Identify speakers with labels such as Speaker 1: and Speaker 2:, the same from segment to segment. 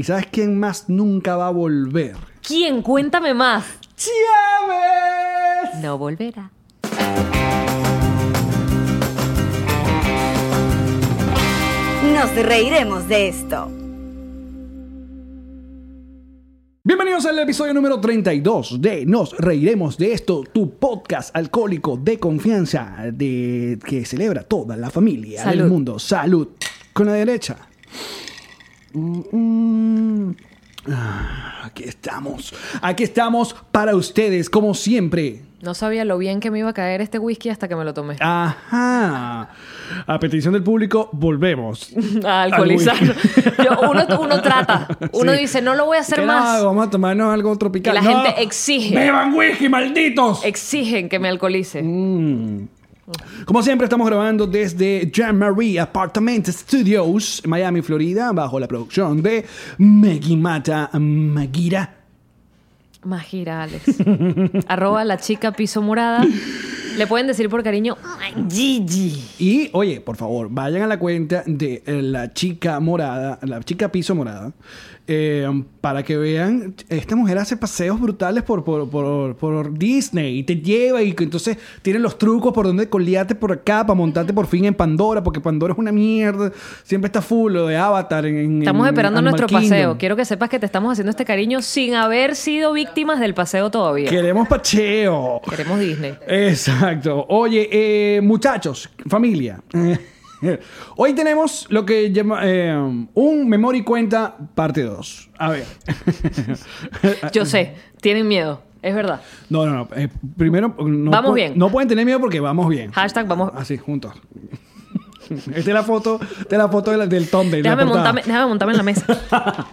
Speaker 1: ¿Y sabes quién más nunca va a volver?
Speaker 2: ¿Quién? Cuéntame más.
Speaker 1: ¡Chávez!
Speaker 2: No volverá.
Speaker 3: Nos reiremos de esto.
Speaker 1: Bienvenidos al episodio número 32 de Nos Reiremos de esto, tu podcast alcohólico de confianza de que celebra toda la familia del
Speaker 2: Salud.
Speaker 1: mundo. Salud. Con la derecha. Mm, mm. Ah, Aquí estamos. Aquí estamos para ustedes, como siempre.
Speaker 2: No sabía lo bien que me iba a caer este whisky hasta que me lo tomé.
Speaker 1: Ajá. A petición del público, volvemos.
Speaker 2: A alcoholizar.
Speaker 1: Al whisky.
Speaker 2: Yo- uno, uno trata. Uno
Speaker 1: Sí.
Speaker 2: dice, no lo voy a hacer
Speaker 1: ¿Qué
Speaker 2: más.
Speaker 1: Vamos a tomarnos algo tropical.
Speaker 2: Que la
Speaker 1: No.
Speaker 2: gente exige.
Speaker 1: ¡Beban whisky, malditos!
Speaker 2: Exigen que me alcoholice.
Speaker 1: Mm. Como siempre, estamos grabando desde Jean Marie Apartment Studios, Miami, Florida, bajo la producción de Meggy Mata Magira.
Speaker 2: Magira, Alex. Arroba la chica piso morada. Le pueden decir por cariño, Gigi.
Speaker 1: Y, oye, por favor, vayan a la cuenta de la chica morada, la chica piso morada, eh, para que vean, esta mujer hace paseos brutales por, por, por, por Disney y te lleva y entonces tiene los trucos por donde colíate por acá para montarte por fin en Pandora, porque Pandora es una mierda, siempre está full lo de Avatar. En,
Speaker 2: Estamos
Speaker 1: en
Speaker 2: esperando nuestro
Speaker 1: Kingdom.
Speaker 2: paseo. Quiero que sepas que te estamos haciendo este cariño sin haber sido víctimas del paseo todavía.
Speaker 1: Queremos pacheo.
Speaker 2: Queremos Disney.
Speaker 1: Exacto. Oye, eh, muchachos, familia. Hoy tenemos lo que llama eh, un memoria y cuenta parte 2. A ver.
Speaker 2: Yo sé, tienen miedo. Es verdad.
Speaker 1: No, no, no. eh, primero, no
Speaker 2: Vamos bien.
Speaker 1: No pueden tener miedo porque vamos bien.
Speaker 2: Hashtag vamos.
Speaker 1: Así, juntos. Esta es la foto, esta es la foto de la- del thumbnail,
Speaker 2: Déjame montarme, déjame montarme en la mesa.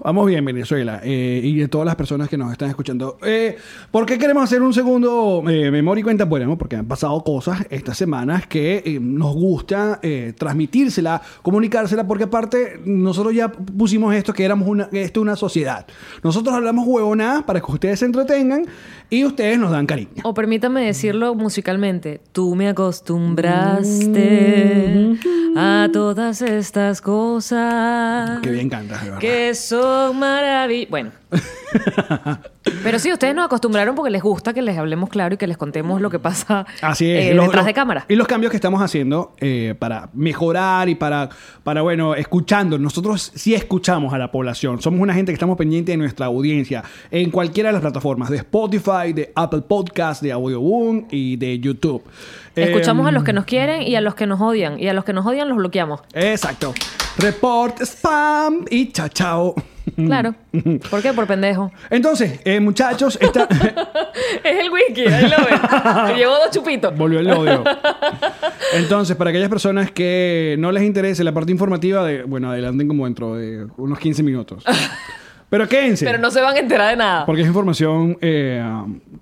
Speaker 1: Vamos bien, Venezuela. eh, y de todas las personas que nos están escuchando. Eh, ¿Por qué queremos hacer un segundo eh, memoria y cuenta? Bueno, porque han pasado cosas estas semanas que eh, nos gusta eh, transmitírsela, comunicársela, porque aparte nosotros ya pusimos esto que éramos una, esto es una sociedad. Nosotros hablamos huevonadas para que ustedes se entretengan y ustedes nos dan cariño.
Speaker 2: O permítame decirlo musicalmente. Tú me acostumbraste a todas estas cosas.
Speaker 1: Que bien cantas, de verdad.
Speaker 2: Que son maravillosas. Bueno. Pero sí, ustedes nos acostumbraron porque les gusta que les hablemos claro y que les contemos lo que pasa
Speaker 1: Así es.
Speaker 2: eh,
Speaker 1: Los-
Speaker 2: detrás
Speaker 1: los-
Speaker 2: de cámara.
Speaker 1: Y los cambios que estamos haciendo eh, para mejorar y para, para, bueno, escuchando. Nosotros sí escuchamos a la población. Somos una gente que estamos pendiente de nuestra audiencia en cualquiera de las plataformas de Spotify, de Apple Podcast, de Audioboom y de YouTube.
Speaker 2: Escuchamos
Speaker 1: Eh,
Speaker 2: a los que nos quieren y a los que nos odian. Y a los que nos odian los bloqueamos.
Speaker 1: Exacto. Report, spam y chao, chao.
Speaker 2: Claro. ¿Por qué? Por pendejo.
Speaker 1: Entonces, eh, muchachos, esta...
Speaker 2: Es el whisky, ahí lo ven. Me llevo dos chupitos.
Speaker 1: Volvió el odio. Entonces, para aquellas personas que no les interese la parte informativa, de, bueno, adelanten como dentro de unos 15 minutos. Pero quédense.
Speaker 2: Pero no se van a enterar de nada.
Speaker 1: Porque es información eh,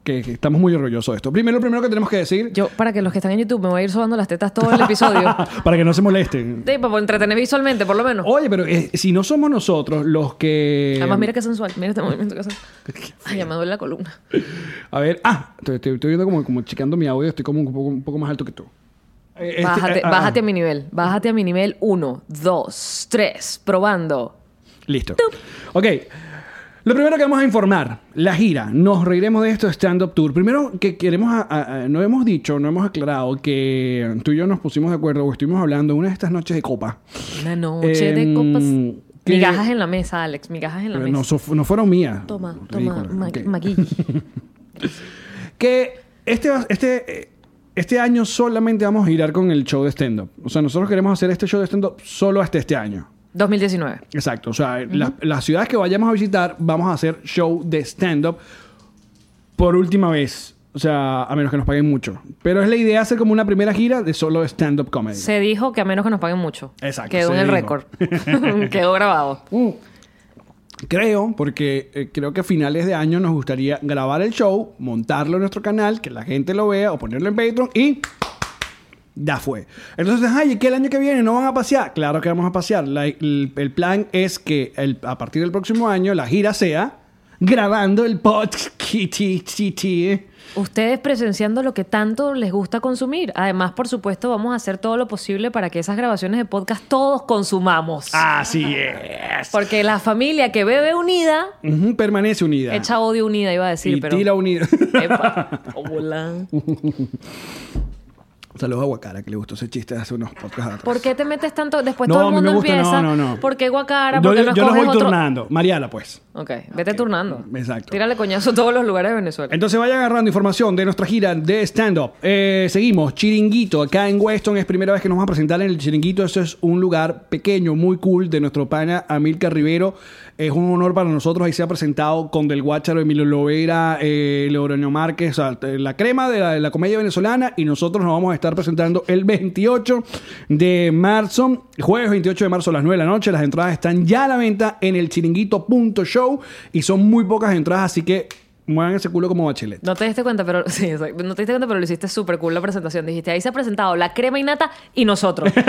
Speaker 1: que, que estamos muy orgullosos de esto. Primero, lo primero que tenemos que decir,
Speaker 2: Yo, para que los que están en YouTube me voy a ir sobando las tetas todo el episodio.
Speaker 1: para que no se molesten.
Speaker 2: Sí, para entretener visualmente, por lo menos.
Speaker 1: Oye, pero eh, si no somos nosotros los que...
Speaker 2: Además, mira qué sensual. Mira este movimiento que hace. Ay, ya me duele la columna.
Speaker 1: A ver, ah, estoy, estoy- estoy viendo como, como checando mi audio, estoy como un poco, un poco más alto que tú. Eh, este-
Speaker 2: Bájate,
Speaker 1: ah, ah,
Speaker 2: bájate a mi nivel. Bájate a mi nivel. Uno, dos, tres. Probando.
Speaker 1: Listo. Ok. Lo primero que vamos a informar, la gira. Nos reiremos de esto stand-up tour. Primero que queremos, a- a- a- no hemos dicho, no hemos aclarado que tú y yo nos pusimos de acuerdo o estuvimos hablando una de estas noches de copa.
Speaker 2: Una noche
Speaker 1: Em,
Speaker 2: de copas.
Speaker 1: que-
Speaker 2: Migajas en la mesa, Alex. Migajas en la mesa.
Speaker 1: no, so- no fueron mías.
Speaker 2: Toma, toma.
Speaker 1: Ridícula.
Speaker 2: Ma-
Speaker 1: Ok.
Speaker 2: Magui.
Speaker 1: Que este, este, este año solamente vamos a girar con el show de stand-up. O sea, nosotros queremos hacer este show de stand-up solo hasta este año.
Speaker 2: 2019.
Speaker 1: Exacto. O sea, la- las ciudades que vayamos a visitar, vamos a hacer show de stand-up por última vez O sea, a menos que nos paguen mucho. Pero es la idea hacer como una primera gira de solo stand-up comedy.
Speaker 2: Se dijo que a menos que nos paguen mucho.
Speaker 1: Exacto,
Speaker 2: Quedó en el récord. Quedó grabado.
Speaker 1: Mm. Creo, porque eh, creo que a finales de año nos gustaría grabar el show, montarlo en nuestro canal, que la gente lo vea o ponerlo en Patreon y ya fue. Entonces, ay, ¿y qué el año que viene no van a pasear? Claro que vamos a pasear. La- el, el plan es que el- a partir del próximo año la gira sea grabando el podcast.
Speaker 2: Ustedes presenciando lo que tanto les gusta consumir. Además, por supuesto, vamos a hacer todo lo posible para que esas grabaciones de podcast todos consumamos.
Speaker 1: Así es.
Speaker 2: Porque la familia que bebe unida,
Speaker 1: Ujú, permanece unida.
Speaker 2: echa odio unida, iba a decir,
Speaker 1: y
Speaker 2: pero.
Speaker 1: tira unida.
Speaker 2: Epa. Hola.
Speaker 1: Saludos a Guacara, que le gustó ese chiste hace unos podcasts atrás.
Speaker 2: ¿Por qué te metes tanto? Después
Speaker 1: No,
Speaker 2: todo el mundo
Speaker 1: gusta,
Speaker 2: empieza.
Speaker 1: no, no, no.
Speaker 2: ¿Por qué Guacara?
Speaker 1: yo
Speaker 2: ¿Por qué no
Speaker 1: yo los voy
Speaker 2: otro?
Speaker 1: turnando. Mariala, pues.
Speaker 2: Ok, vete turnando.
Speaker 1: Exacto.
Speaker 2: Tírale coñazo a todos los lugares de Venezuela.
Speaker 1: Entonces vayan agarrando información de nuestra gira de stand-up. Eh, seguimos, Chiringuito, acá en Weston. Es primera vez que nos vamos a presentar en el Chiringuito. Esto es un lugar pequeño, muy cool, de nuestro pana Amilcar Rivero. Es un honor para nosotros. Ahí se ha presentado con Del Guácharo, Emilio Lovera, eh, Márquez, sea, la crema de la, de la comedia venezolana. Y nosotros nos vamos a estar presentando el 28 de marzo, jueves 28 de marzo a las 9 de la noche. Las entradas están ya a la venta en el chiringuito.show y son muy pocas entradas, así que muevan ese culo como bachelet.
Speaker 2: No te diste cuenta, pero sí, exacto. no te diste cuenta, pero lo hiciste súper cool la presentación. Dijiste, ahí se ha presentado la crema y nata y nosotros.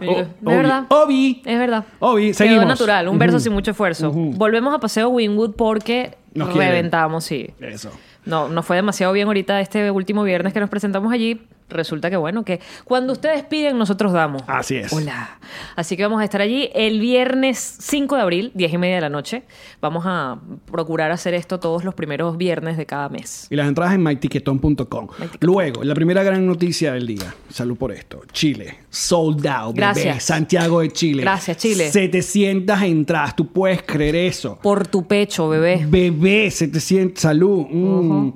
Speaker 2: Y yo,
Speaker 1: O-
Speaker 2: ¿De
Speaker 1: Obi.
Speaker 2: verdad?
Speaker 1: Obi.
Speaker 2: Es verdad.
Speaker 1: Obi,
Speaker 2: Quedó
Speaker 1: seguimos.
Speaker 2: natural, un verso sin mucho esfuerzo. Volvemos a Paseo Wingwood porque
Speaker 1: Nos quieren.
Speaker 2: reventamos, sí.
Speaker 1: Eso.
Speaker 2: No, no fue demasiado bien ahorita este último viernes que nos presentamos allí. Resulta que bueno, que cuando ustedes piden, nosotros damos.
Speaker 1: Así es.
Speaker 2: Hola. Así que vamos a estar allí el viernes 5 de abril, 10 y media de la noche. Vamos a procurar hacer esto todos los primeros viernes de cada mes.
Speaker 1: Y las entradas en mytiquetón.com. Luego, la primera gran noticia del día. Salud por esto. Chile. Sold out. bebé.
Speaker 2: Gracias.
Speaker 1: Santiago de Chile.
Speaker 2: Gracias, Chile.
Speaker 1: 700 entradas. Tú puedes creer eso.
Speaker 2: Por tu pecho, bebé.
Speaker 1: Bebé, 700. Salud. Mm.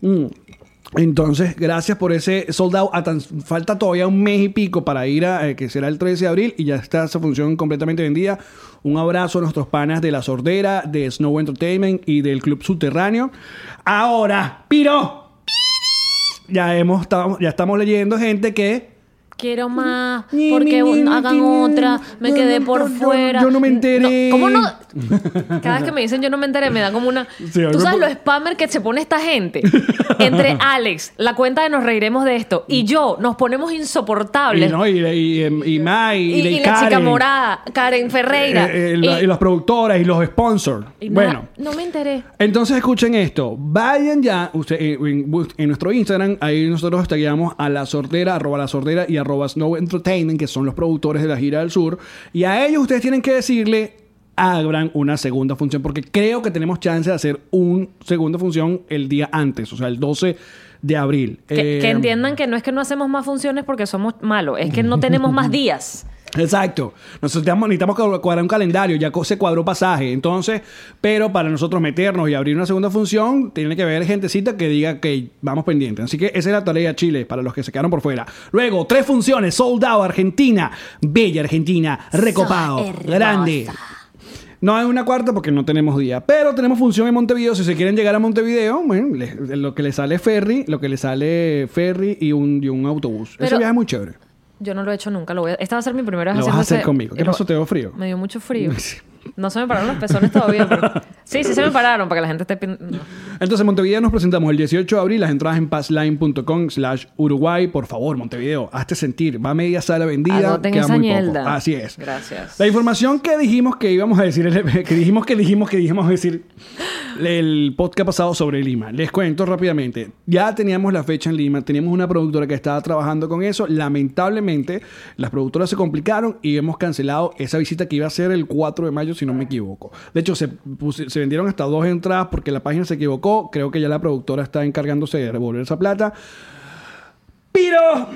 Speaker 1: Mm. Entonces, gracias por ese sold out. A tan- falta todavía un mes y pico para ir a, eh, que será el 13 de abril, y ya está esa función completamente vendida. Un abrazo a nuestros panas de La Sordera, de Snow Entertainment y del Club Subterráneo. Ahora, Piro. Ya, hemos, ya estamos leyendo gente que
Speaker 2: Quiero más, porque hagan otra, me quedé por fuera.
Speaker 1: yo no me enteré.
Speaker 2: ¿Cómo no? Cada vez que me dicen yo no me enteré, me da como una.
Speaker 1: Sí, a
Speaker 2: Tú sabes lo spammer que se pone esta gente. Entre Alex, la cuenta de nos reiremos de esto, y yo nos ponemos
Speaker 1: y,
Speaker 2: insoportables.
Speaker 1: no, y, y, y, y Mai, y,
Speaker 2: y, y la chica morada, Karen Ferreira.
Speaker 1: eh, eh, la- y, las productoras y los sponsors.
Speaker 2: y
Speaker 1: bueno.
Speaker 2: no me enteré.
Speaker 1: Entonces escuchen esto, vayan ya, usted, en, en nuestro Instagram, ahí nosotros tagueamos a la sordera, arroba la sordera y arroba Snow Entertainment, que son los productores de la gira del sur, y a ellos ustedes tienen que decirle, abran una segunda función, porque creo que tenemos chance de hacer una segunda función el día antes, o sea, el 12 de abril.
Speaker 2: Que,
Speaker 1: Eh,
Speaker 2: que entiendan que no es que no hacemos más funciones porque somos malos, es que no tenemos más días.
Speaker 1: Exacto. Nosotros necesitamos cu- cuadrar un calendario, ya se cuadró pasaje. Entonces, pero para nosotros meternos y abrir una segunda función, tiene que haber gentecita que diga que vamos pendientes. Así que esa es la tarea Chile, para los que se quedaron por fuera. Luego, tres funciones, sold out, Argentina, bella Argentina, recopado, grande. No hay una cuarta porque no tenemos día. Pero tenemos función en Montevideo. Si se quieren llegar a Montevideo, bueno, le- lo que le sale es ferry, lo que le sale ferry y un, y un autobús. Ese viaje es muy chévere.
Speaker 2: Yo no lo he hecho nunca. Lo voy a- Esta va a ser mi primera vez
Speaker 1: Lo vas a hacer conmigo. ¿Qué pasó? ¿Te dio frío?
Speaker 2: Me dio mucho frío. No se me pararon los pezones todavía, pero... Sí, sí se me pararon para que la gente esté... no.
Speaker 1: Entonces, en Montevideo nos presentamos el 18 de abril. Las entradas en passline.com slash Uruguay. Por favor, Montevideo, hazte sentir. Va media sala vendida.
Speaker 2: Agoten
Speaker 1: queda
Speaker 2: esa
Speaker 1: muy poco. Así es.
Speaker 2: Gracias.
Speaker 1: La información que dijimos que íbamos a decir, que dijimos que dijimos que dijimos decir el podcast pasado sobre Lima. Les cuento rápidamente. Ya teníamos la fecha en Lima, teníamos una productora que estaba trabajando con eso. Lamentablemente, las productoras se complicaron y hemos cancelado esa visita que iba a ser el 4 de mayo, si no me equivoco. De hecho, se, puse- se vendieron hasta dos entradas porque la página se equivocó. Creo que ya la productora está encargándose de devolver esa plata. Pero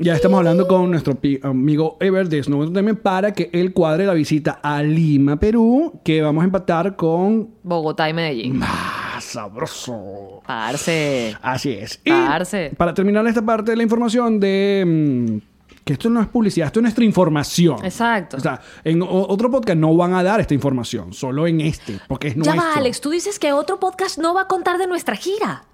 Speaker 1: ya estamos hablando con nuestro amigo Ever de Snow Entertainment para que él cuadre la visita a Lima, Perú, que vamos a empatar con
Speaker 2: Bogotá y Medellín.
Speaker 1: más sabroso.
Speaker 2: Parce.
Speaker 1: Así es. Y
Speaker 2: Parce.
Speaker 1: para terminar esta parte de la información de mm, que esto no es publicidad, esto es nuestra información.
Speaker 2: Exacto.
Speaker 1: O sea, en otro podcast no van a dar esta información, solo en este, porque es
Speaker 2: Ya
Speaker 1: nuestro.
Speaker 2: va, Alex. Tú dices que otro podcast no va a contar de nuestra gira.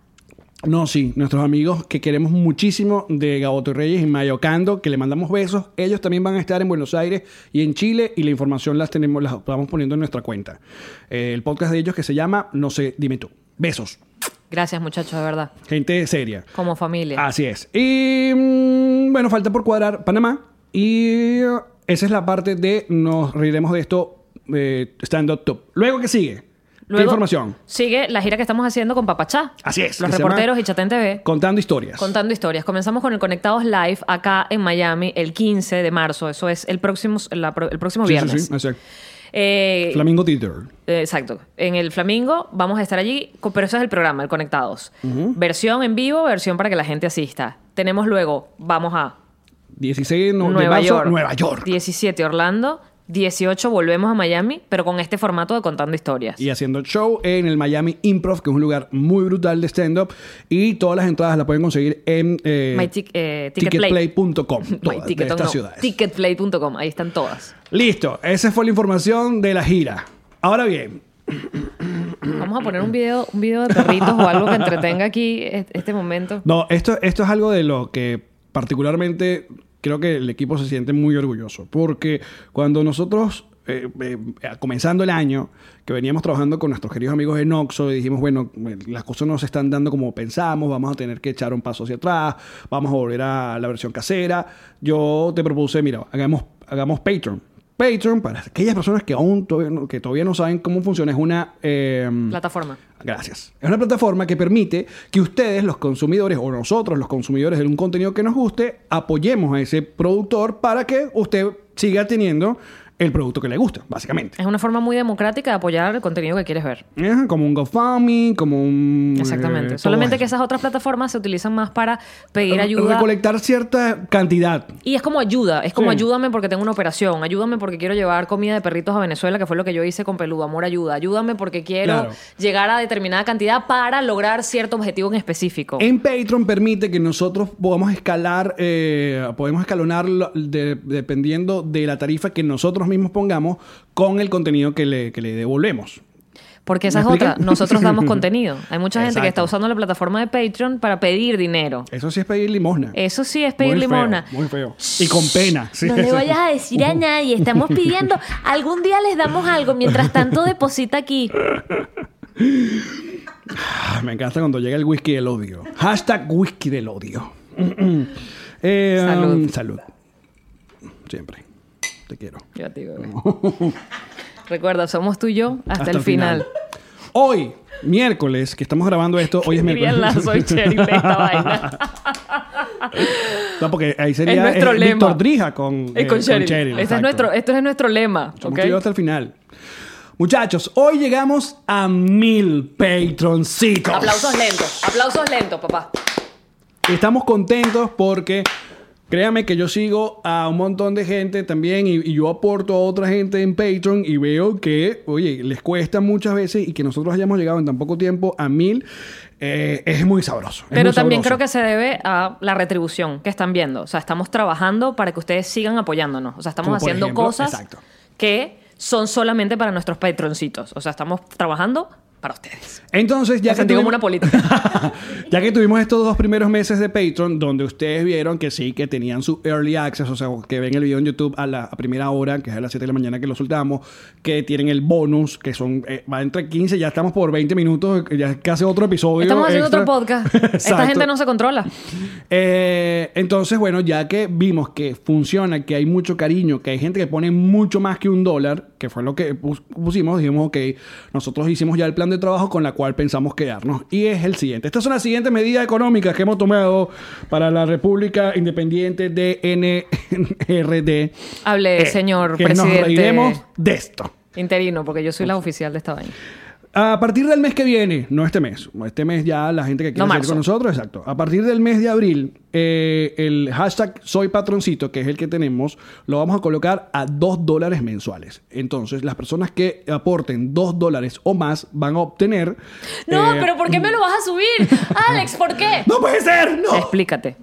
Speaker 1: No, sí, nuestros amigos que queremos muchísimo de Gaboto Reyes y Mayocando, que le mandamos besos, ellos también van a estar en Buenos Aires y en Chile y la información las tenemos, las vamos poniendo en nuestra cuenta. Eh, el podcast de ellos que se llama No sé, dime tú. Besos.
Speaker 2: Gracias, muchachos, de verdad.
Speaker 1: Gente seria.
Speaker 2: Como familia.
Speaker 1: Así es. Y mm, bueno, falta por cuadrar Panamá. Y uh, esa es la parte de nos reiremos de esto eh, stand up top. Luego que sigue. ¿Qué
Speaker 2: Luego
Speaker 1: información?
Speaker 2: Sigue la gira que estamos haciendo con Papachá.
Speaker 1: Así es,
Speaker 2: Los reporteros y Chatén TV.
Speaker 1: Contando historias.
Speaker 2: Contando historias. Comenzamos con el Conectados Live acá en Miami el 15 de marzo. Eso es el próximo, la el próximo
Speaker 1: Sí, sí,
Speaker 2: viernes.
Speaker 1: sí, exacto.
Speaker 2: Eh,
Speaker 1: Flamingo Theater.
Speaker 2: eh, exacto. En el Flamingo vamos a estar allí, pero ese es el programa, el Conectados. Versión en vivo, versión para que la gente asista. Tenemos luego, vamos a
Speaker 1: 16 no- de
Speaker 2: Nueva
Speaker 1: marzo,
Speaker 2: York.
Speaker 1: Nueva York.
Speaker 2: 17 Orlando. 18 volvemos a Miami, pero con este formato de contando historias.
Speaker 1: Y haciendo show en el Miami Improv, que es un lugar muy brutal de stand-up. Y todas las entradas las pueden conseguir en eh,
Speaker 2: eh, Ticketplay.
Speaker 1: ticketplay.com.
Speaker 2: Ticket- no. Ticketplay.com, ahí están todas.
Speaker 1: Listo, esa fue la información de la gira. Ahora bien,
Speaker 2: Vamos a poner un video, un video de perritos o algo que entretenga aquí e- este momento.
Speaker 1: No, esto, esto es algo de lo que particularmente creo que el equipo se siente muy orgulloso. Porque cuando nosotros, eh, eh, comenzando el año, que veníamos trabajando con nuestros queridos amigos de Noxo y dijimos, bueno, las cosas no se están dando como pensamos, vamos a tener que echar un paso hacia atrás, vamos a volver a la versión casera. Yo te propuse, mira, hagamos, hagamos Patreon. Patreon, para aquellas personas que aún todavía no, que todavía no saben cómo funciona, es una... eh,
Speaker 2: Plataforma.
Speaker 1: Gracias. Es una plataforma que permite que ustedes, los consumidores, o nosotros, los consumidores de un contenido que nos guste, apoyemos a ese productor para que usted siga teniendo el producto que le gusta, básicamente.
Speaker 2: Es una forma muy democrática de apoyar el contenido que quieres ver.
Speaker 1: Ajá, Como un GoFundMe, como un...
Speaker 2: Exactamente.
Speaker 1: eh, todo
Speaker 2: Solamente que esas otras plataformas se utilizan más para pedir ayuda.
Speaker 1: Recolectar cierta cantidad.
Speaker 2: Y es como ayuda, es como
Speaker 1: Sí.
Speaker 2: ayúdame porque tengo una operación, ayúdame porque quiero llevar comida de perritos a Venezuela, que fue lo que yo hice con Peludo, amor ayuda, ayúdame porque quiero
Speaker 1: Claro.
Speaker 2: llegar a determinada cantidad para lograr cierto objetivo en específico.
Speaker 1: En Patreon permite que nosotros podamos escalar, eh, podemos escalonar lo- de- dependiendo de la tarifa que nosotros mismos pongamos con el contenido que le, que le devolvemos.
Speaker 2: Porque esa es
Speaker 1: ¿Me
Speaker 2: otra, nosotros damos contenido. Hay mucha gente que está usando la plataforma de Patreon para pedir dinero.
Speaker 1: Eso sí es pedir limosna.
Speaker 2: Eso sí es pedir
Speaker 1: Muy feo,
Speaker 2: limosna.
Speaker 1: muy feo. Y con pena. sí.
Speaker 2: No le vayas a decir a nadie, estamos pidiendo, algún día les damos algo, mientras tanto deposita aquí.
Speaker 1: Ah, Me encanta cuando llega el whisky del odio. Hashtag whisky del odio. Eh,
Speaker 2: Salud.
Speaker 1: um, salud. Siempre. Te quiero.
Speaker 2: Yo a ti, bebé. Recuerda, somos tú y yo hasta, el final.
Speaker 1: Hoy, miércoles, que estamos grabando esto, hoy es miércoles.
Speaker 2: la soy sheriff de esta vaina.
Speaker 1: No, porque ahí sería
Speaker 2: Es nuestro lema.
Speaker 1: Víctor Drija con,
Speaker 2: Es
Speaker 1: eh,
Speaker 2: con Cheryl.
Speaker 1: Cheryl,
Speaker 2: Este es nuestro, esto es nuestro lema.
Speaker 1: Somos
Speaker 2: ¿ok?
Speaker 1: tú y yo hasta el final. Muchachos, hoy llegamos a mil patroncitos.
Speaker 2: Aplausos lentos, aplausos lentos, papá.
Speaker 1: Estamos contentos porque créame que yo sigo a un montón de gente también y, y yo aporto a otra gente en Patreon y veo que, oye, les cuesta muchas veces y que nosotros hayamos llegado en tan poco tiempo a mil eh, es muy sabroso. es
Speaker 2: Pero
Speaker 1: muy
Speaker 2: también
Speaker 1: sabroso.
Speaker 2: creo que se debe a la retribución que están viendo. O sea, estamos trabajando para que ustedes sigan apoyándonos. O sea, estamos
Speaker 1: Como
Speaker 2: haciendo
Speaker 1: ejemplo,
Speaker 2: cosas
Speaker 1: exacto.
Speaker 2: que son solamente para nuestros patroncitos. O sea, estamos trabajando para ustedes.
Speaker 1: Entonces, ya
Speaker 2: Me
Speaker 1: que,
Speaker 2: sentí como una política.
Speaker 1: ya que tuvimos estos dos primeros meses de Patreon, donde ustedes vieron que sí, que tenían su early access, o sea, que ven el video en YouTube a la a primera hora, que es a las 7 de la mañana que lo soltamos, que tienen el bonus, que son, eh, va entre 15, ya estamos por 20 minutos, ya es casi otro episodio.
Speaker 2: Estamos haciendo
Speaker 1: extra.
Speaker 2: otro podcast. Esta gente no se controla.
Speaker 1: Eh, entonces, bueno, ya que vimos que funciona, que hay mucho cariño, que hay gente que pone mucho más que un dólar, que fue lo que pus- pusimos, dijimos, ok, nosotros hicimos ya el plan de trabajo con la cual pensamos quedarnos. Y es el siguiente. Estas son las siguientes medidas económicas que hemos tomado para la República Independiente de NRD.
Speaker 2: Hable,
Speaker 1: Eh,
Speaker 2: señor
Speaker 1: que
Speaker 2: presidente.
Speaker 1: nos reiremos de esto.
Speaker 2: Interino, porque yo soy la oficial de esta vaina.
Speaker 1: A partir del mes que viene, no este mes, este mes ya la gente que quiere
Speaker 2: No, marzo.
Speaker 1: con nosotros, exacto. A partir del mes de abril, eh, el hashtag soy patroncito, que es el que tenemos, lo vamos a colocar a 2 dólares mensuales. Entonces, las personas que aporten 2 dólares o más van a obtener...
Speaker 2: No,
Speaker 1: eh,
Speaker 2: pero ¿por qué me lo vas a subir? Alex, ¿por qué?
Speaker 1: ¡No puede ser! ¡No!
Speaker 2: Explícate.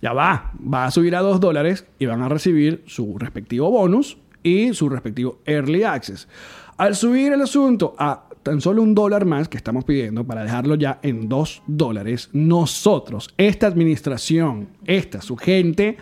Speaker 1: Ya va, va a subir a 2 dólares y van a recibir su respectivo bonus y su respectivo early access. Al subir el asunto a tan solo un dólar más que estamos pidiendo para dejarlo ya en dos dólares, nosotros, esta administración, esta, su gente,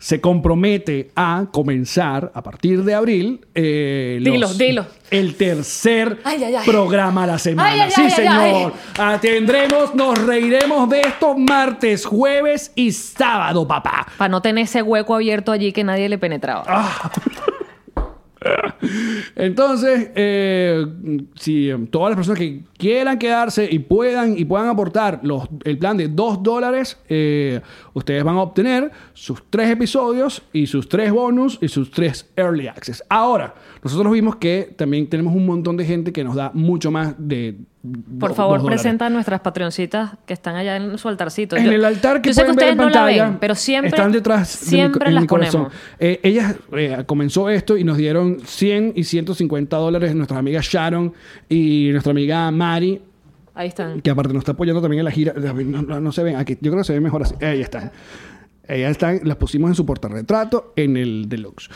Speaker 1: se compromete a comenzar a partir de abril eh,
Speaker 2: Dilo,
Speaker 1: los-
Speaker 2: dilo.
Speaker 1: el tercer
Speaker 2: Ay, ay, ay.
Speaker 1: programa a la semana. Sí, señor. Atendremos, nos reiremos de esto martes, jueves y sábado, papá.
Speaker 2: Para no tener ese hueco abierto allí que nadie le penetraba.
Speaker 1: Ah. Entonces, eh, si eh, todas las personas que quieran quedarse y puedan y puedan aportar el plan de 2 dólares, eh, ustedes van a obtener sus tres episodios y sus tres bonus y sus tres early access. Ahora, nosotros vimos que también tenemos un montón de gente que nos da mucho más de.
Speaker 2: Por favor, presenta a nuestras patroncitas que están allá en su altarcito.
Speaker 1: En
Speaker 2: Yo-
Speaker 1: el altar que
Speaker 2: yo sé
Speaker 1: pueden
Speaker 2: ustedes
Speaker 1: ver en
Speaker 2: no la
Speaker 1: pantalla,
Speaker 2: ven, pero siempre
Speaker 1: están detrás de mi-
Speaker 2: siempre las
Speaker 1: mi corazón.
Speaker 2: ponemos.
Speaker 1: Eh, ella eh, comenzó esto y nos dieron 100 y 150 dólares nuestras amigas Sharon y nuestra amiga Mari,
Speaker 2: Ahí están.
Speaker 1: que aparte nos está apoyando también en la gira. No, no- no se ven aquí, yo creo que se ve mejor así. Ahí están. Ellas están, las pusimos en su portarretrato en el deluxe.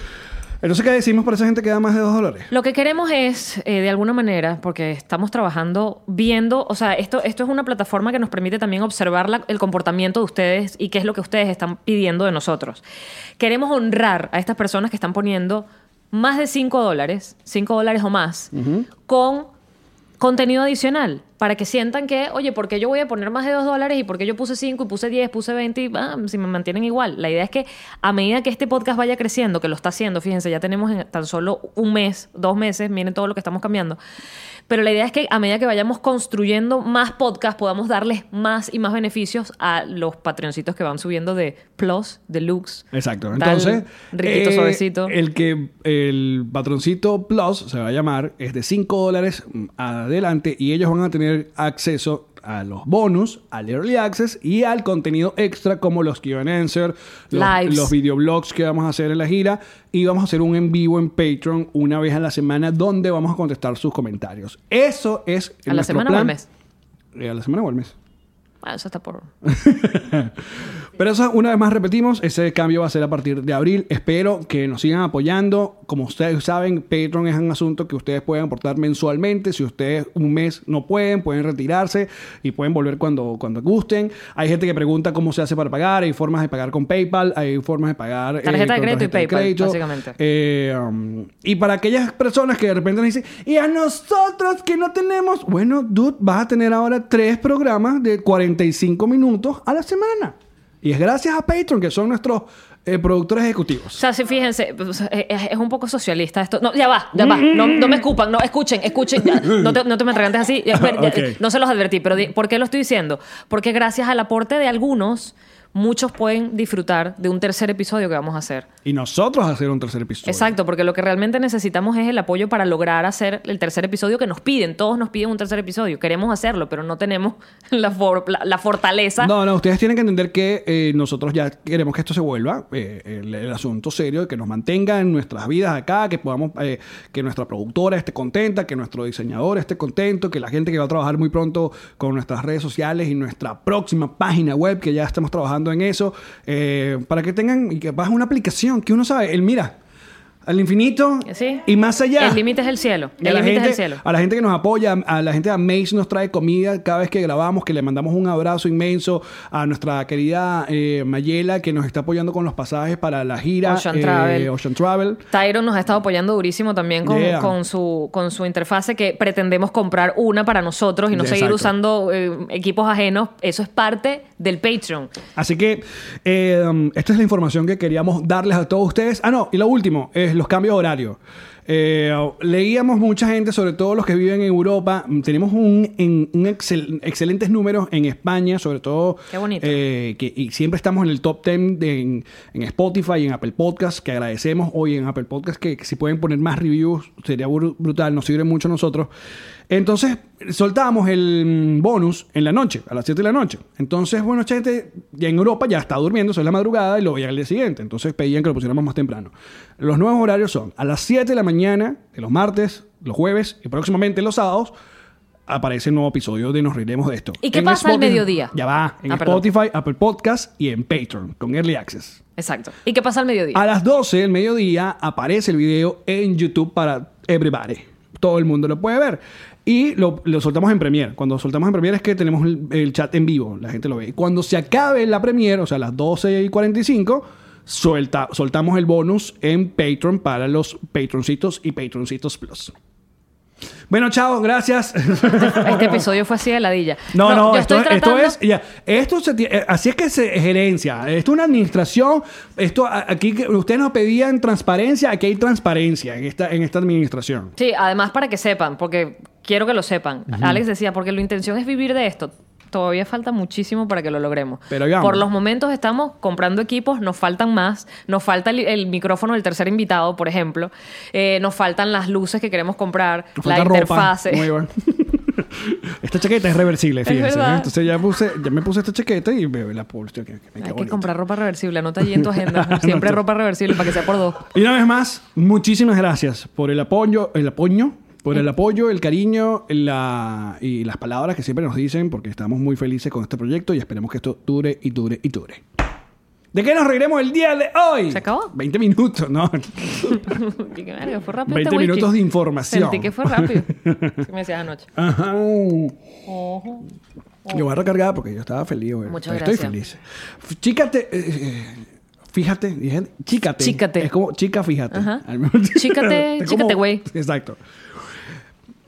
Speaker 1: Entonces, ¿qué decimos para esa gente que da más de 2 dólares?
Speaker 2: Lo que queremos es, eh, de alguna manera, porque estamos trabajando, viendo, o sea, esto, esto es una plataforma que nos permite también observar la- el comportamiento de ustedes y qué es lo que ustedes están pidiendo de nosotros. Queremos honrar a estas personas que están poniendo más de 5 dólares, 5 dólares o más, con contenido adicional para que sientan que, oye, ¿por qué yo voy a poner más de 2 dólares y por qué yo puse 5 y puse 10, puse 20 y ah, si me mantienen igual? La idea es que a medida que este podcast vaya creciendo, que lo está haciendo, fíjense, ya tenemos en tan solo un mes, dos meses, miren todo lo que estamos cambiando. Pero la idea es que a medida que vayamos construyendo más podcasts, podamos darles más y más beneficios a los patroncitos que van subiendo de Plus, Deluxe.
Speaker 1: Exacto.
Speaker 2: tal,
Speaker 1: Entonces,
Speaker 2: riquito,
Speaker 1: eh,
Speaker 2: suavecito.
Speaker 1: El que el patroncito Plus se va a llamar es de 5 dólares mm, adelante y ellos van a tener acceso a los bonus, al early access y al contenido extra como los Q&A answer, los,
Speaker 2: Lives.
Speaker 1: los videoblogs que vamos a hacer en la gira y vamos a hacer un en vivo en Patreon una vez a la semana donde vamos a contestar sus comentarios. Eso es
Speaker 2: ¿A la semana o al
Speaker 1: plan.
Speaker 2: mes?
Speaker 1: Eh, a la semana o al mes.
Speaker 2: Ah, eso está por...
Speaker 1: Pero eso, una vez más repetimos, ese cambio va a ser a partir de abril. Espero que nos sigan apoyando. Como ustedes saben, Patreon es un asunto que ustedes pueden aportar mensualmente. Si ustedes un mes no pueden, pueden retirarse y pueden volver cuando, cuando gusten. Hay gente que pregunta cómo se hace para pagar. Hay formas de pagar con PayPal, hay formas de pagar eh,
Speaker 2: Tarjeta de crédito y PayPal, básicamente.
Speaker 1: Eh, um, y para aquellas personas que de repente nos dicen, y a nosotros que no tenemos, bueno, dude, vas a tener ahora tres programas de 45 minutos a la semana. Y es gracias a Patreon, que son nuestros eh, productores
Speaker 2: O
Speaker 1: ejecutivos.
Speaker 2: sea, si fíjense, pues, eh, es, es un poco socialista esto. No, ya va, ya va. No, no me escupan, no, escuchen, escuchen. ya. No, te, no te me atragantes así. Ya, ver, ya,
Speaker 1: Ok.
Speaker 2: No se los advertí, pero ¿por qué lo estoy diciendo? Porque gracias al aporte de algunos, muchos pueden disfrutar de un tercer episodio que vamos a hacer.
Speaker 1: Y nosotros hacer un tercer episodio.
Speaker 2: Exacto, porque lo que realmente necesitamos es el apoyo para lograr hacer el tercer episodio que nos piden. Todos nos piden un tercer episodio. Queremos hacerlo, pero no tenemos la, for- la- la fortaleza.
Speaker 1: No, no, ustedes tienen que entender que eh, nosotros ya queremos que esto se vuelva eh, el, el asunto serio, que nos mantenga en nuestras vidas acá, que podamos, eh, que nuestra productora esté contenta, que nuestro diseñador esté contento, que la gente que va a trabajar muy pronto con nuestras redes sociales y nuestra próxima página web, que ya estamos trabajando en eso, eh, para que tengan y que bajen una aplicación que uno sabe, el mira. Al infinito
Speaker 2: Sí.
Speaker 1: y más allá.
Speaker 2: El límite es el cielo. El
Speaker 1: la,
Speaker 2: límite es
Speaker 1: gente,
Speaker 2: el cielo.
Speaker 1: a la gente que nos apoya, a la gente de Amaze nos trae comida cada vez que grabamos, que le mandamos un abrazo inmenso a nuestra querida eh, Mayela que nos está apoyando con los pasajes para la gira
Speaker 2: Ocean
Speaker 1: eh,
Speaker 2: Travel.
Speaker 1: Ocean Travel.
Speaker 2: Tyron nos ha estado apoyando durísimo también con,
Speaker 1: Yeah.
Speaker 2: con su, con su interfase que pretendemos comprar una para nosotros y no seguir
Speaker 1: Exacto.
Speaker 2: usando eh, equipos ajenos. Eso es parte del Patreon.
Speaker 1: Así que eh, um, esta es la información que queríamos darles a todos ustedes. Ah, no, y lo último es los cambios horarios. Eh, leíamos mucha gente, sobre todo los que viven en Europa. Tenemos un, en- un excel- excelentes números en España, sobre todo.
Speaker 2: Qué bonito.
Speaker 1: eh, que, y siempre estamos en el top 10 de- en, en Spotify y en Apple Podcast, que agradecemos hoy en Apple Podcast que, que si pueden poner más reviews sería bru- brutal, nos sirve mucho a nosotros. Entonces, soltábamos el mm, bonus en la noche, a las 7 de la noche. Entonces, bueno, gente ya en Europa ya está durmiendo, son la madrugada y lo veían al día siguiente. Entonces pedían que lo pusiéramos más temprano. Los nuevos horarios son a las 7 de la mañana, de los martes, los jueves y próximamente los sábados. Aparece un nuevo episodio de Nos Riremos de Esto.
Speaker 2: ¿Y qué
Speaker 1: En
Speaker 2: pasa al mediodía?
Speaker 1: Ya va. En
Speaker 2: Ah, perdón.
Speaker 1: Spotify, Apple Podcast y en Patreon, con Early Access.
Speaker 2: Exacto. ¿Y qué pasa al mediodía?
Speaker 1: A las 12 del mediodía aparece el video en YouTube para everybody. todo el mundo lo puede ver. Y lo, lo soltamos en Premiere. Cuando soltamos en Premiere es que tenemos el, el chat en vivo, la gente lo ve. Y cuando se acabe la Premiere, o sea, a las 12 y 45, suelta, soltamos el bonus en Patreon para los patroncitos y patroncitos plus. Bueno, chao, gracias.
Speaker 2: Este episodio fue así de ladilla.
Speaker 1: No, no,
Speaker 2: yo
Speaker 1: esto,
Speaker 2: estoy
Speaker 1: esto
Speaker 2: tratando-
Speaker 1: es. ya, esto se eh, así es que se gerencia. Esto es una administración. Esto aquí ustedes nos pedían transparencia. Aquí hay transparencia en esta, en esta administración.
Speaker 2: Sí, además para que sepan, porque quiero que lo sepan. Alex decía, porque la intención es vivir de esto. Todavía falta muchísimo para que lo logremos.
Speaker 1: Pero ahí vamos.
Speaker 2: Por los momentos estamos comprando equipos, nos faltan más. Nos falta el, el micrófono del tercer invitado, por ejemplo. Eh, nos faltan las luces que queremos comprar, la
Speaker 1: ropa.
Speaker 2: interfase.
Speaker 1: Muy bueno. esta chaqueta es reversible, fíjense. ¿eh? Entonces ya, puse, ya me puse esta chaqueta y veo la puse. me
Speaker 2: Hay que comprar ropa reversible, anota allí en tu agenda. Siempre ropa reversible para que sea por dos.
Speaker 1: Y una vez más, muchísimas gracias por el apoyo, el apoyo, por el apoyo, el cariño la, y las palabras que siempre nos dicen, porque estamos muy felices con este proyecto y esperemos que esto dure y dure y dure. ¿De qué nos reiremos el día de hoy?
Speaker 2: ¿Se acabó?
Speaker 1: 20 minutos, ¿no?
Speaker 2: Que, verga, fue rápido
Speaker 1: 20
Speaker 2: este
Speaker 1: minutos de información.
Speaker 2: Sentí que fue rápido. ¿Qué me decías anoche?
Speaker 1: Ajá. Yo voy a recargar porque yo estaba feliz. güey.
Speaker 2: Muchas
Speaker 1: Estoy
Speaker 2: gracias.
Speaker 1: feliz. Chícate. eh, eh, fíjate. dije, Chícate.
Speaker 2: Chícate.
Speaker 1: Es como chica, fíjate.
Speaker 2: Ajá. Chícate, chícate, güey.
Speaker 1: Exacto.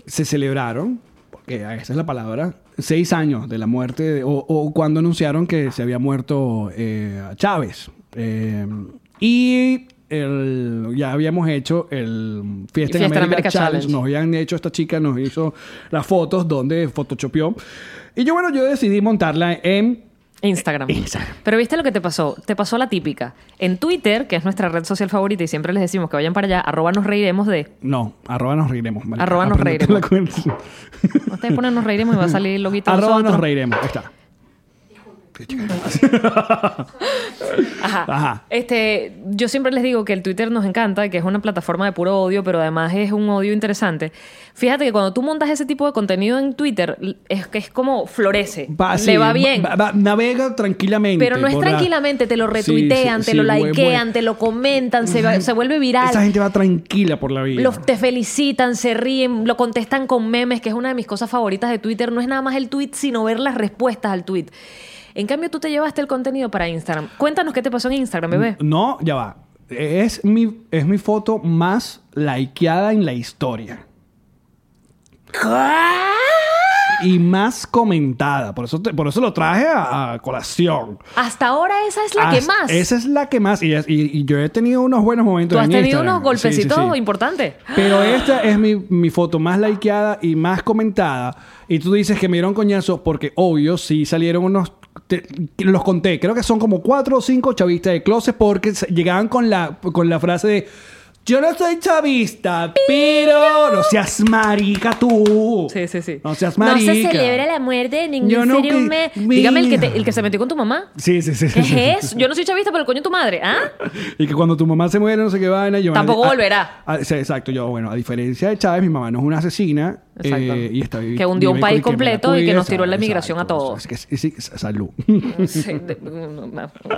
Speaker 1: Se celebraron, porque esa es la palabra, seis años de la muerte, de- o, o cuando anunciaron que se había muerto eh, Chávez. Eh, y el- ya habíamos hecho el Fiesta, en
Speaker 2: Fiesta en
Speaker 1: América,
Speaker 2: América
Speaker 1: Challenge.
Speaker 2: Challenge.
Speaker 1: Nos habían hecho, esta chica nos hizo las fotos donde photoshopeó. Y yo, bueno, yo decidí montarla en
Speaker 2: Instagram.
Speaker 1: Instagram.
Speaker 2: Pero viste lo que te pasó. Te pasó la típica. En Twitter, que es nuestra red social favorita y siempre les decimos que vayan para allá, arroba nos reiremos de.
Speaker 1: No, arroba nos reiremos. marica.
Speaker 2: Arroba nos reiremos. Ustedes ponen nos reiremos y va a salir el loguito
Speaker 1: arroba nos reiremos. Ahí está.
Speaker 2: Ajá.
Speaker 1: Ajá.
Speaker 2: Este, yo siempre les digo que el Twitter nos encanta, que es una plataforma de puro odio, pero además es un odio interesante. Fíjate que cuando tú montas ese tipo de contenido en Twitter, es que es como florece.
Speaker 1: Va,
Speaker 2: le
Speaker 1: sí,
Speaker 2: va bien.
Speaker 1: va- va- navega tranquilamente.
Speaker 2: pero no es
Speaker 1: por la-
Speaker 2: tranquilamente, te lo
Speaker 1: Sí,
Speaker 2: retuitean,
Speaker 1: sí,
Speaker 2: te lo
Speaker 1: sí,
Speaker 2: likean, te lo comentan, se, va- se vuelve viral.
Speaker 1: Esa gente va tranquila por la vida.
Speaker 2: Los te felicitan, se ríen, lo contestan con memes, que es una de mis cosas favoritas de Twitter. No es nada más el tweet, sino ver las respuestas al tweet. En cambio, tú te llevaste el contenido para Instagram. Cuéntanos qué te pasó en Instagram, bebé.
Speaker 1: No, ya va. Es mi, es mi foto más likeada en la historia. Y más comentada. Por eso, te- por eso lo traje a, a colación.
Speaker 2: Hasta ahora esa es la que más.
Speaker 1: Esa es la que más. Y, es- y- y yo he tenido unos buenos momentos
Speaker 2: Tú has
Speaker 1: en
Speaker 2: tenido
Speaker 1: Instagram.
Speaker 2: unos
Speaker 1: Sí, sí,
Speaker 2: golpecitos
Speaker 1: sí.
Speaker 2: importantes.
Speaker 1: Pero esta es mi, mi foto más likeada y más comentada. Y tú dices que me dieron coñazo porque, obvio, sí salieron unos... te- los conté. Creo que son como cuatro o cinco chavistas de closet porque llegaban con la, con la frase de... Yo no soy chavista, pero... No seas marica tú.
Speaker 2: Sí, sí, sí.
Speaker 1: No seas marica.
Speaker 2: No se celebra la muerte de ningún
Speaker 1: Yo no
Speaker 2: ser
Speaker 1: que-
Speaker 2: humano. Dígame el que, te- el que se metió con tu mamá.
Speaker 1: Sí, sí, sí.
Speaker 2: ¿Qué
Speaker 1: sí, sí.
Speaker 2: es eso? Yo no soy chavista, pero el coño de tu madre. ¿Ah?
Speaker 1: Y que cuando tu mamá se muere, no sé qué vaina, yo...
Speaker 2: Tampoco
Speaker 1: ah,
Speaker 2: volverá.
Speaker 1: ah, sí, exacto. Yo, bueno, a diferencia de Chávez, mi mamá no es una asesina.
Speaker 2: Exacto.
Speaker 1: eh, y está,
Speaker 2: Que hundió un
Speaker 1: vive
Speaker 2: país
Speaker 1: me la
Speaker 2: completo y que
Speaker 1: cuide,
Speaker 2: nos tiró la
Speaker 1: exacto,
Speaker 2: inmigración a
Speaker 1: exacto.
Speaker 2: todos.
Speaker 1: Que sí, sí, salud.
Speaker 2: Sí, de-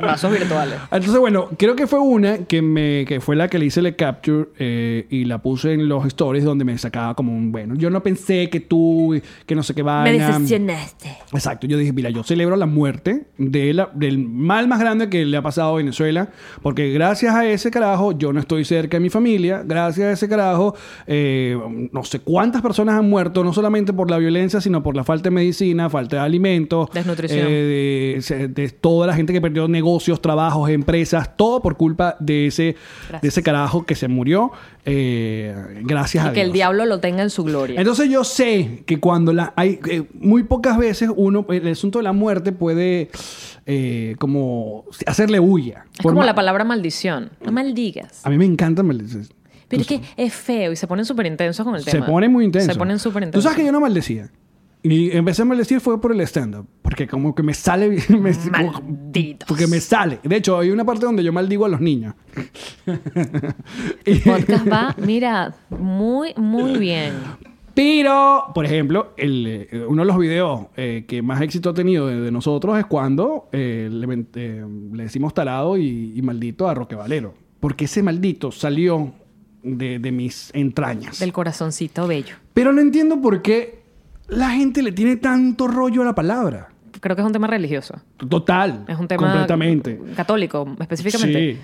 Speaker 2: vasos virtuales.
Speaker 1: Entonces, bueno, creo que fue una que me que fue la que le hice el capture eh, y la puse en los stories donde me sacaba como un bueno. Yo no pensé que tú, que no sé qué
Speaker 2: Me
Speaker 1: vaina.
Speaker 2: decepcionaste.
Speaker 1: Exacto, yo dije, mira, yo celebro la muerte de la- del mal más grande que le ha pasado a Venezuela, porque gracias a ese carajo yo no estoy cerca de mi familia, gracias a ese carajo eh, no sé cuántas personas han muerto, no solamente por la violencia, sino por la falta de medicina, falta de alimentos,
Speaker 2: Desnutrición.
Speaker 1: eh, de, de toda la gente que perdió negocios, trabajos, empresas, todo por culpa de ese,
Speaker 2: Gracias.
Speaker 1: de ese carajo que se murió, eh, gracias a
Speaker 2: Y que el
Speaker 1: Dios.
Speaker 2: diablo lo tenga en su gloria.
Speaker 1: Entonces yo sé que cuando la hay eh, muy pocas veces uno el asunto de la muerte puede eh, como hacerle huya.
Speaker 2: es como la palabra maldición. No maldigas.
Speaker 1: A mí me encanta maldices.
Speaker 2: Pero es que es feo y se ponen súper intensos con el
Speaker 1: Se
Speaker 2: tema.
Speaker 1: pone muy intenso.
Speaker 2: Se ponen súper
Speaker 1: Tú
Speaker 2: intensos.
Speaker 1: sabes que yo no maldecía. Y empecé a maldecir fue por el stand-up. Porque como que me sale... me-
Speaker 2: Malditos.
Speaker 1: porque me sale. De hecho, hay una parte donde yo maldigo a los niños. Y-
Speaker 2: podcast va, mira, muy, muy bien.
Speaker 1: Pero, por ejemplo, el, eh, uno de los videos eh, que más éxito ha tenido de, de nosotros es cuando eh, le, eh, decimos tarado y, y maldito a Roque Valero. Porque ese maldito salió de, de mis entrañas.
Speaker 2: Del corazoncito bello.
Speaker 1: Pero no entiendo por qué la gente le tiene tanto rollo a la palabra.
Speaker 2: Creo que es un tema religioso.
Speaker 1: Total.
Speaker 2: Es un tema
Speaker 1: Completamente.
Speaker 2: católico, específicamente.
Speaker 1: Sí.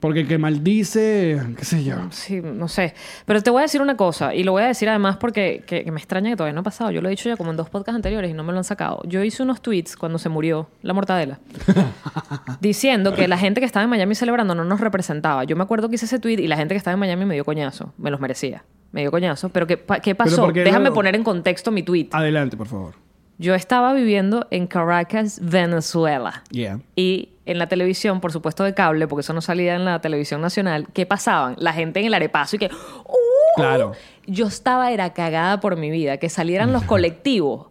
Speaker 1: Porque el que maldice, qué sé yo.
Speaker 2: Sí, no sé. Pero te voy a decir una cosa, y lo voy a decir además porque que- que me extraña que todavía no ha pasado. Yo lo he dicho ya como en dos podcasts anteriores y no me lo han sacado. Yo hice unos tweets cuando se murió la mortadela, diciendo que la gente que estaba en Miami celebrando no nos representaba. Yo me acuerdo que hice ese tweet y la gente que estaba en Miami me dio coñazo. Me los merecía. Me dio coñazo. Pero ¿qué, pa- qué pasó?
Speaker 1: ¿por qué
Speaker 2: Déjame
Speaker 1: no?
Speaker 2: poner en contexto mi tweet.
Speaker 1: Adelante, por favor.
Speaker 2: Yo estaba viviendo en Caracas, Venezuela.
Speaker 1: Yeah.
Speaker 2: Y en la televisión, por supuesto de cable, porque eso no salía en la televisión nacional, ¿qué pasaban? La gente en el arepazo y que... ¡Uh!
Speaker 1: Claro.
Speaker 2: Yo estaba era cagada por mi vida, que salieran los colectivos.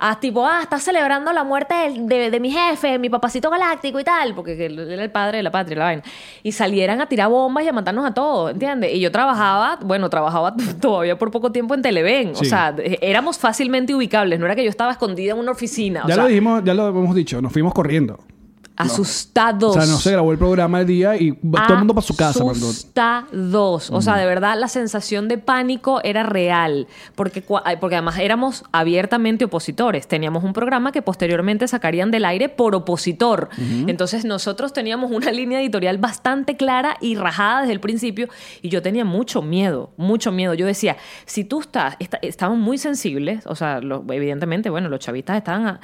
Speaker 2: A tipo, ah, estás celebrando la muerte del- de, de mi jefe, mi papacito galáctico y tal, porque él era el padre de la patria, la vaina. Y salieran a tirar bombas y a matarnos a todos, ¿entiendes? Y yo trabajaba, bueno, trabajaba todavía por poco tiempo en Televen. O sea, éramos fácilmente ubicables, no era que yo estaba escondida en una oficina. o
Speaker 1: ya
Speaker 2: sea,
Speaker 1: lo dijimos, ya lo hemos dicho, nos fuimos corriendo.
Speaker 2: Asustados.
Speaker 1: O sea, no se grabó el programa el día y todo el mundo para su casa.
Speaker 2: Asustados. O sea, de verdad, la sensación de pánico era real. Porque, ay, porque además éramos abiertamente opositores. Teníamos un programa que posteriormente sacarían del aire por opositor. Entonces, nosotros teníamos una línea editorial bastante clara y rajada desde el principio. Y yo tenía mucho miedo, mucho miedo. Yo decía, si tú estás, está- estaban muy sensibles, o sea, lo- evidentemente, bueno, los chavistas estaban. a-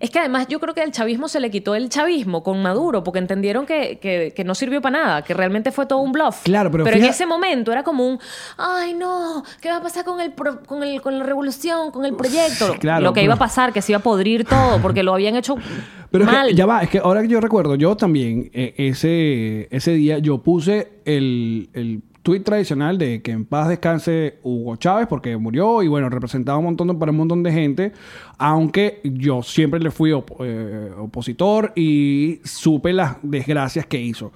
Speaker 2: es que además yo creo que al chavismo se le quitó el chavismo con Maduro porque entendieron que, que- que no sirvió para nada, que realmente fue todo un bluff.
Speaker 1: Claro, pero
Speaker 2: en
Speaker 1: fija-
Speaker 2: ese momento era como un, ay no, ¿qué va a pasar con, el pro- con, el, con la revolución, con el proyecto?
Speaker 1: claro,
Speaker 2: lo que
Speaker 1: pero-
Speaker 2: iba a pasar, que se iba a podrir todo porque lo habían hecho
Speaker 1: Pero es
Speaker 2: mal.
Speaker 1: que, ya va, es que ahora que yo recuerdo, yo también, eh, ese, ese día, yo puse el, el tuit tradicional de que en paz descanse Hugo Chávez porque murió y bueno, representaba un montón de- para un montón de gente, aunque yo siempre le fui op- eh, opositor y supe las desgracias que hizo.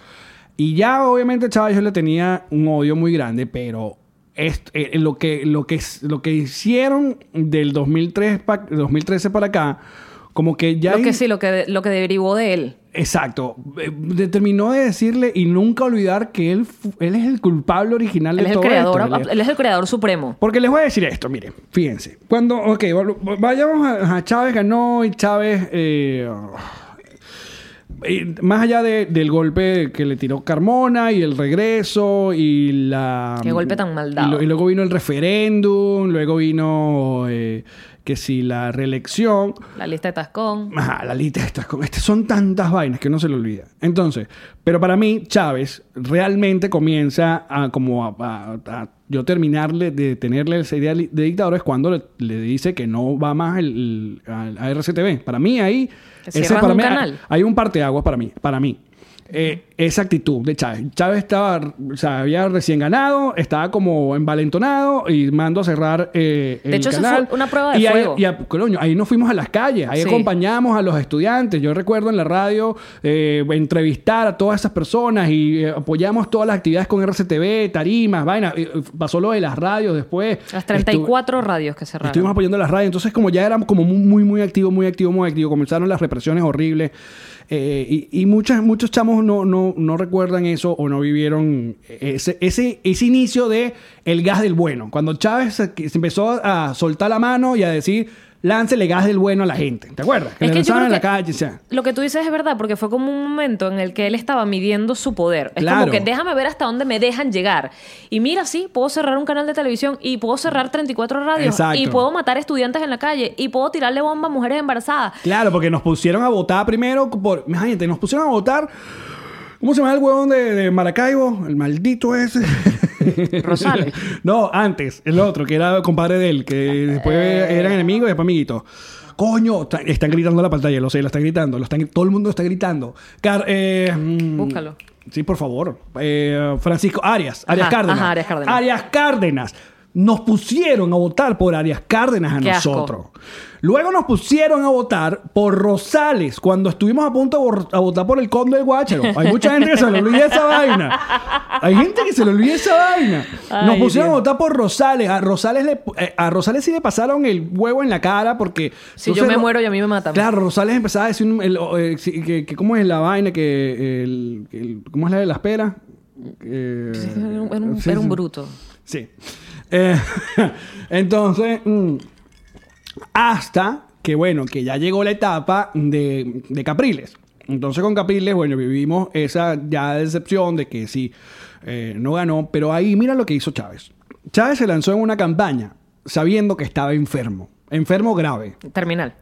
Speaker 1: Y ya obviamente Chávez yo le tenía un odio muy grande, pero est- eh, lo, que, lo, que, lo que hicieron del 2003 pa- 2013 para acá, como que ya...
Speaker 2: lo que sí, lo que, lo que derivó de él.
Speaker 1: Exacto. Eh, Determinó de decirle y nunca olvidar que él, él es el culpable original
Speaker 2: Él
Speaker 1: de
Speaker 2: es el
Speaker 1: todo
Speaker 2: creador,
Speaker 1: esto. Él-
Speaker 2: es el creador supremo.
Speaker 1: Porque les voy a decir esto, miren, fíjense. Cuando, ok, vayamos a, a Chávez ganó y Chávez, eh, eh, más allá de- del golpe que le tiró Carmona y el regreso y la...
Speaker 2: Qué golpe tan mal dado.
Speaker 1: Y, lo- y luego vino el referéndum, luego vino eh, que si la reelección.
Speaker 2: La lista de Tascón.
Speaker 1: Ajá, la lista estas con estas son tantas vainas que no se le olvida. Entonces, pero para mí Chávez realmente comienza a como a, a- a yo terminarle de tenerle esa idea de dictador es cuando le, le dice que no va más el, el- a, a RCTV. Para mí ahí
Speaker 2: Que
Speaker 1: ese para
Speaker 2: un
Speaker 1: mí
Speaker 2: canal.
Speaker 1: hay un parteaguas para mí, para mí. Eh, esa actitud de Chávez. Chávez estaba, o sea, había recién ganado, estaba como envalentonado y mando a cerrar eh, el
Speaker 2: De hecho, eso
Speaker 1: canal.
Speaker 2: fue una prueba de
Speaker 1: y ahí-
Speaker 2: fuego.
Speaker 1: y a- coño, ahí nos fuimos a las calles, ahí
Speaker 2: Sí.
Speaker 1: acompañamos a los estudiantes. Yo recuerdo en la radio eh, entrevistar a todas esas personas y eh, apoyamos todas las actividades con RCTV, tarimas, vainas. Eh, Pasó lo de las radios después.
Speaker 2: Las 34 radios que cerraron.
Speaker 1: Estuvimos apoyando las radios. Entonces, como ya éramos como muy, muy, muy activos, muy activos, muy activos, comenzaron las represiones horribles. Y y muchas, muchos chamos no, no, no recuerdan eso o no vivieron ese, ese, ese inicio de el gas del bueno. Cuando Chávez se, empezó a soltar la mano y a decir, láncele gas del bueno a la gente. ¿Te acuerdas? Que
Speaker 2: Es
Speaker 1: le
Speaker 2: que yo
Speaker 1: lanzaban
Speaker 2: creo
Speaker 1: en la
Speaker 2: que
Speaker 1: calle. o sea.
Speaker 2: Lo que tú dices es verdad, porque fue como un momento en el que él estaba midiendo su poder. Es
Speaker 1: Claro.
Speaker 2: como que déjame ver hasta dónde me dejan llegar. Y mira, sí, puedo cerrar un canal de televisión y puedo cerrar 34 radios
Speaker 1: Exacto.
Speaker 2: y puedo matar estudiantes en la calle y puedo tirarle bomba a mujeres embarazadas.
Speaker 1: Claro, porque nos pusieron a votar primero por... Imagínate, nos pusieron a votar... ¿Cómo se llama el huevón de, de Maracaibo? El maldito ese.
Speaker 2: Rosales.
Speaker 1: no, antes, el otro, que era compadre de él, que después eran enemigos y después amiguitos. Coño, está- están gritando en la pantalla, lo sé, lo están gritando, lo están, todo el mundo está gritando. Car- eh, mm,
Speaker 2: Búscalo.
Speaker 1: Sí, por favor. Eh, Francisco Arias, Arias
Speaker 2: Ajá,
Speaker 1: Cárdenas.
Speaker 2: ajá, Arias Cárdenas.
Speaker 1: Arias Cárdenas. Nos pusieron a votar por Arias Cárdenas a
Speaker 2: Qué asco.
Speaker 1: nosotros. Luego nos pusieron a votar por Rosales cuando estuvimos a punto de a votar por el conde del Guácharo. Hay mucha gente que se le olvida esa vaina. Hay gente que se le olvida esa vaina. Nos pusieron
Speaker 2: Dios.
Speaker 1: a votar por Rosales. A Rosales, le, eh, a Rosales sí le pasaron el huevo en la cara porque...
Speaker 2: Si yo me
Speaker 1: Ro-
Speaker 2: muero y a mí me matan.
Speaker 1: Claro, Rosales empezaba a decir el- eh, que, que cómo es la vaina, que, ¿cómo es la de la espera? eh,
Speaker 2: Era un, era un-
Speaker 1: sí,
Speaker 2: era un
Speaker 1: sí.
Speaker 2: bruto.
Speaker 1: Sí. Eh, entonces, mm, hasta que, bueno, que ya llegó la etapa de, de Capriles. Entonces con Capriles, bueno, vivimos esa ya decepción de que sí, eh, no ganó. Pero ahí, mira lo que hizo Chávez. Chávez se lanzó en una campaña sabiendo que estaba enfermo. Enfermo grave.
Speaker 2: Terminal.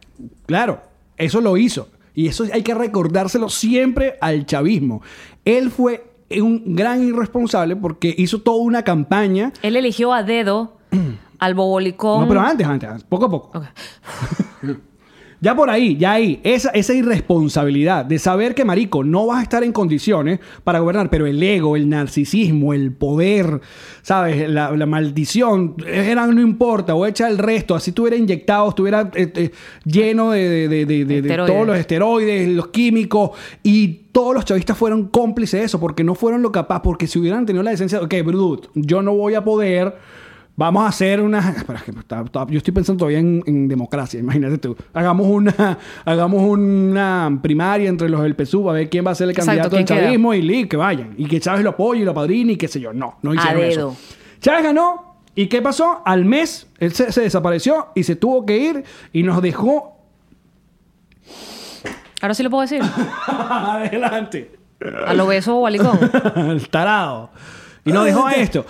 Speaker 1: Claro, eso lo hizo. Y eso hay que recordárselo siempre al chavismo. Él fue un gran irresponsable porque hizo toda una campaña.
Speaker 2: Él eligió a dedo al bobolicón.
Speaker 1: No, pero antes, antes, antes, poco a poco.
Speaker 2: Ok.
Speaker 1: Ya por ahí, ya ahí, esa, esa irresponsabilidad de saber que, marico, no vas a estar en condiciones para gobernar, pero el ego, el narcisismo, el poder, ¿sabes? La, la maldición, era no importa, o echa el resto, así estuviera inyectado, estuviera eh, eh, lleno de, de- de- todos los esteroides, los químicos, y todos los chavistas fueron cómplices de eso, porque no fueron lo capaz, porque si hubieran tenido la decencia, ok, Brut, yo no voy a poder... Vamos a hacer una. Yo estoy pensando todavía en, en democracia, imagínate tú. Hagamos una, hagamos una primaria entre los del PSUV a ver quién va a ser el candidato del
Speaker 2: ¿quién queda?
Speaker 1: chavismo y li, que vayan. Y que Chávez lo apoye y lo apadrine y qué sé yo. No, no hicieron
Speaker 2: A
Speaker 1: eso.
Speaker 2: dedo.
Speaker 1: Chávez ganó. ¿Y qué pasó? Al mes él se, se desapareció y se tuvo que ir y nos dejó
Speaker 2: Ahora sí lo puedo decir.
Speaker 1: adelante.
Speaker 2: A lo beso bobalicón.
Speaker 1: el tarado. Y nos dejó a esto.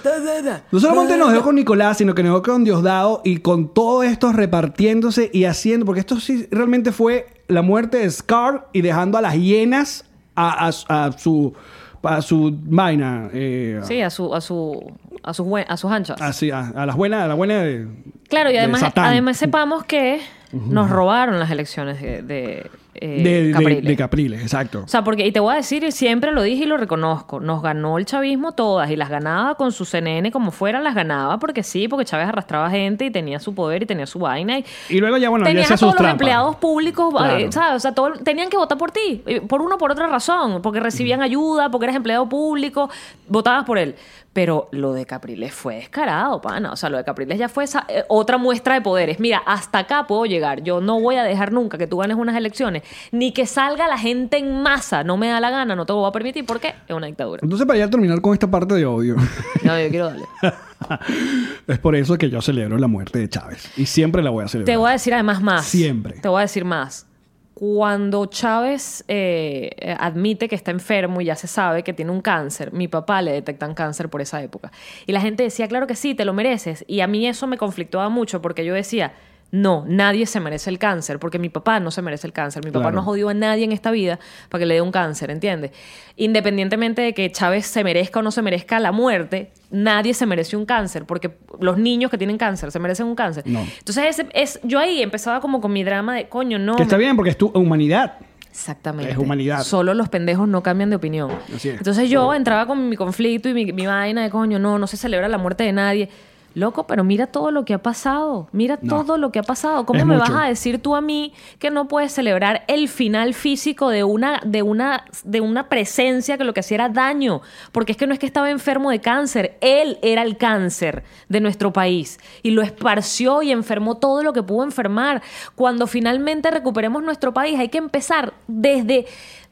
Speaker 1: No solamente nos dejó con Nicolás, sino que nos dejó con Diosdado y con todos estos repartiéndose y haciendo, porque esto sí realmente fue la muerte de Scar y dejando a las hienas a, a- a su a su vaina. eh,
Speaker 2: Sí, a su, a su, a sus, buen- a sus anchas.
Speaker 1: así, a, a las buenas, a la buena de.
Speaker 2: Claro, y
Speaker 1: de
Speaker 2: además, además sepamos que nos robaron las elecciones de, de, eh,
Speaker 1: de,
Speaker 2: Capriles.
Speaker 1: de Capriles, exacto.
Speaker 2: O sea, porque, y te voy a decir, y siempre lo dije y lo reconozco, nos ganó el chavismo todas y las ganaba con su CNN como fuera, las ganaba porque sí, porque Chávez arrastraba gente y tenía su poder y tenía su vaina. Y
Speaker 1: Y luego ya, bueno,
Speaker 2: tenías a todos los
Speaker 1: trampas.
Speaker 2: empleados públicos,
Speaker 1: Claro.
Speaker 2: eh, ¿sabes? O sea, todo- tenían que votar por ti, eh, por una o por otra razón, porque recibían ayuda, porque eres empleado público, votabas por él. Pero lo de Capriles fue descarado, pana. O sea, lo de Capriles ya fue esa, eh, otra muestra de poderes. Mira, hasta acá puedo llegar. Yo no voy a dejar nunca que tú ganes unas elecciones, ni que salga la gente en masa. No me da la gana, no te lo voy a permitir porque es una dictadura.
Speaker 1: Entonces, para ya terminar con esta parte de odio,
Speaker 2: No, yo quiero darle.
Speaker 1: es por eso que yo celebro la muerte de Chávez. Y siempre la voy a celebrar.
Speaker 2: Te voy a decir además más.
Speaker 1: Siempre.
Speaker 2: Te voy a decir más. Cuando Chávez eh, eh, admite que está enfermo y ya se sabe que tiene un cáncer, mi papá le detectan cáncer por esa época. Y la gente decía, claro que sí, te lo mereces. Y a mí eso me conflictuaba mucho porque yo decía, no, nadie se merece el cáncer, porque mi papá no se merece el cáncer. Mi papá
Speaker 1: Claro.
Speaker 2: no jodió a nadie en esta vida para que le dé un cáncer, ¿entiendes? Independientemente de que Chávez se merezca o no se merezca la muerte, nadie se merece un cáncer, porque los niños que tienen cáncer se merecen un cáncer.
Speaker 1: No.
Speaker 2: Entonces, ese- es, yo ahí empezaba como con mi drama de, coño, no.
Speaker 1: Que está
Speaker 2: me-
Speaker 1: bien porque es tu humanidad.
Speaker 2: Exactamente.
Speaker 1: Es humanidad.
Speaker 2: Solo los pendejos no cambian de opinión.
Speaker 1: Así es.
Speaker 2: Entonces yo entraba con mi conflicto y mi, mi vaina de coño, no, no se celebra la muerte de nadie. Loco, pero mira todo lo que ha pasado. Mira
Speaker 1: No.
Speaker 2: todo lo que ha pasado. ¿Cómo
Speaker 1: Es
Speaker 2: me
Speaker 1: mucho.
Speaker 2: vas a decir tú a mí que no puedes celebrar el final físico de una, de una, de una presencia que lo que hacía era daño? Porque es que no es que estaba enfermo de cáncer, él era el cáncer de nuestro país y lo esparció y enfermó todo lo que pudo enfermar. Cuando finalmente recuperemos nuestro país, hay que empezar desde,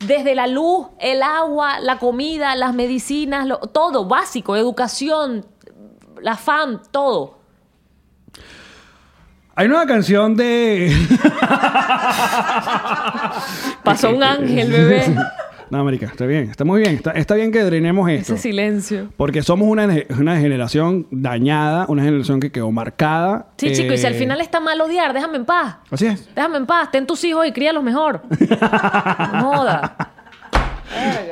Speaker 2: desde la luz, el agua, la comida, las medicinas, lo- todo básico, educación, la FAM, todo.
Speaker 1: Hay una canción de.
Speaker 2: Pasó un ángel, bebé.
Speaker 1: no, América, está bien, está muy bien. Está, está bien que drenemos esto.
Speaker 2: Ese silencio.
Speaker 1: Porque somos una, una generación dañada, una generación que quedó marcada.
Speaker 2: Sí, chico, y si al
Speaker 1: Eh,
Speaker 2: final está mal odiar, déjame en paz.
Speaker 1: Así es.
Speaker 2: Déjame en paz, ten tus hijos y críalos mejor. No joda.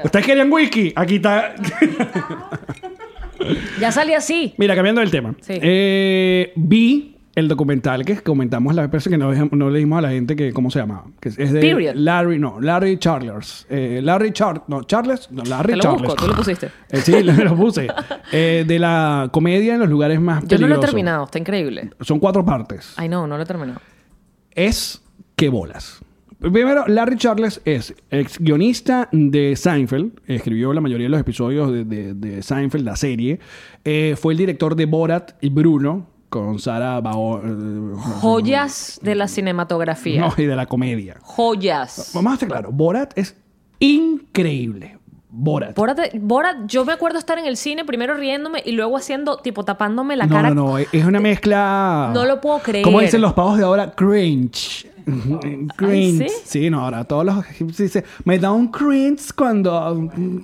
Speaker 1: Ustedes querían whisky. Aquí está.
Speaker 2: Ya salí así.
Speaker 1: Mira, cambiando el tema.
Speaker 2: Sí.
Speaker 1: Eh, vi el documental que comentamos la vez que no, no le dimos a la gente que cómo se llamaba. Que es de
Speaker 2: Period.
Speaker 1: Larry, no, Larry Charles. Eh, Larry Charles, no, Charles, no, Larry
Speaker 2: Te lo
Speaker 1: Charles.
Speaker 2: busco, tú lo pusiste.
Speaker 1: Eh, sí, lo, lo puse. Eh, de la comedia en los lugares más
Speaker 2: Yo no
Speaker 1: peligrosos.
Speaker 2: lo he terminado, está increíble.
Speaker 1: Son cuatro partes.
Speaker 2: Ay, no, no lo he terminado.
Speaker 1: es que bolas. Primero, Larry Charles es ex guionista de Seinfeld, escribió la mayoría de los episodios de, de- de Seinfeld, la serie. Eh, fue el director de Borat y Bruno, con Sara Bao. eh,
Speaker 2: Joyas de la cinematografía.
Speaker 1: No, y de la comedia.
Speaker 2: Joyas.
Speaker 1: Vamos a estar claro, Borat es increíble. Borat.
Speaker 2: Borat, Borat, yo me acuerdo estar en el cine primero riéndome y luego haciendo, tipo, tapándome la
Speaker 1: no,
Speaker 2: cara.
Speaker 1: no, no, es una mezcla.
Speaker 2: No lo puedo creer.
Speaker 1: Como dicen los pavos de ahora, cringe. Cringe.
Speaker 2: ¿sí?
Speaker 1: ¿sí? no, ahora todos los egipcios dicen, me da un cringe cuando. mm,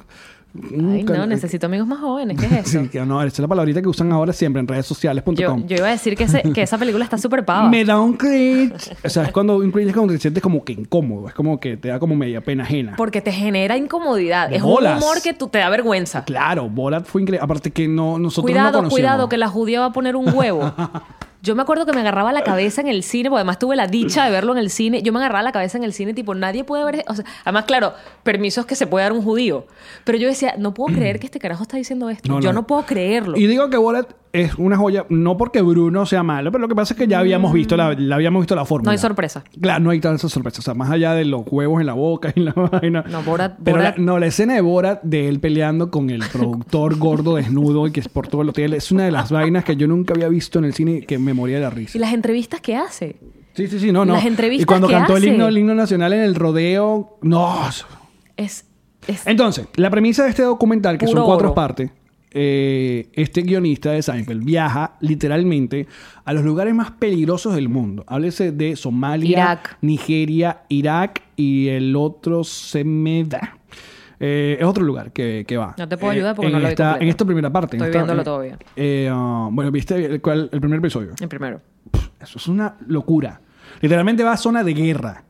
Speaker 2: Ay, no,
Speaker 1: cuando-
Speaker 2: necesito amigos más jóvenes. ¿Qué es eso?
Speaker 1: Sí, que no, esa es la palabrita que usan ahora siempre en redes sociales.com.
Speaker 2: Yo, yo iba a decir que, ese- que esa película está súper pava.
Speaker 1: Me da un cringe. O sea, es cuando un cringe es cuando te sientes como que incómodo. Es como que te da como media pena ajena.
Speaker 2: Porque te genera incomodidad. Es
Speaker 1: bolas.
Speaker 2: un humor que tú te da vergüenza.
Speaker 1: Claro, Borat fue increíble. Aparte que no, nosotros no
Speaker 2: Cuidado,
Speaker 1: conocíamos.
Speaker 2: cuidado, que la judía va a poner un huevo. Yo me acuerdo que me agarraba la cabeza en el cine, porque además tuve la dicha de verlo en el cine. Yo me agarraba la cabeza en el cine, tipo, nadie puede ver. O sea, además, claro, permisos que se puede dar un judío. Pero yo decía, no puedo creer que este carajo está diciendo esto.
Speaker 1: No,
Speaker 2: yo
Speaker 1: no.
Speaker 2: no puedo creerlo.
Speaker 1: Y digo que Borat es una joya, no porque Bruno sea malo, pero lo que pasa es que ya habíamos visto la, la habíamos visto la fórmula.
Speaker 2: No hay sorpresa.
Speaker 1: Claro, no hay tanta sorpresa. O sea, más allá de los huevos en la boca y la vaina.
Speaker 2: No, Borat-
Speaker 1: Pero
Speaker 2: Borat-
Speaker 1: la, no, la escena de Borat de él peleando con el productor gordo desnudo y que es por todo el hotel es una de las vainas que yo nunca había visto en el cine que me moría de la risa.
Speaker 2: Y las entrevistas que hace.
Speaker 1: Sí, sí, sí, no, no.
Speaker 2: Las entrevistas
Speaker 1: y cuando
Speaker 2: que
Speaker 1: cantó el himno, el himno nacional en el rodeo, no.
Speaker 2: Es. es
Speaker 1: Entonces, la premisa de este documental, que son cuatro
Speaker 2: oro.
Speaker 1: partes, eh, este guionista de Seinfeld viaja literalmente a los lugares más peligrosos del mundo. Háblese de Somalia,
Speaker 2: Irak.
Speaker 1: Nigeria, Irak y el otro se me da. Eh, es otro lugar que, que va.
Speaker 2: No te puedo
Speaker 1: Eh,
Speaker 2: ayudar porque
Speaker 1: en
Speaker 2: no lo vi
Speaker 1: esta,
Speaker 2: completo.
Speaker 1: En esta primera parte.
Speaker 2: Estoy
Speaker 1: esta-
Speaker 2: viéndolo
Speaker 1: eh,
Speaker 2: todavía.
Speaker 1: eh, ah, bueno, ¿viste el, cuál- el primer episodio?
Speaker 2: el primero.
Speaker 1: Eso es una locura. Literalmente va a zona de guerra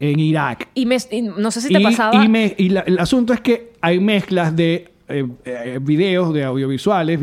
Speaker 1: en Irak.
Speaker 2: Y, me, y no sé si te
Speaker 1: y,
Speaker 2: pasaba.
Speaker 1: y me- y la- el asunto es que hay mezclas de eh, eh, videos, de audiovisuales,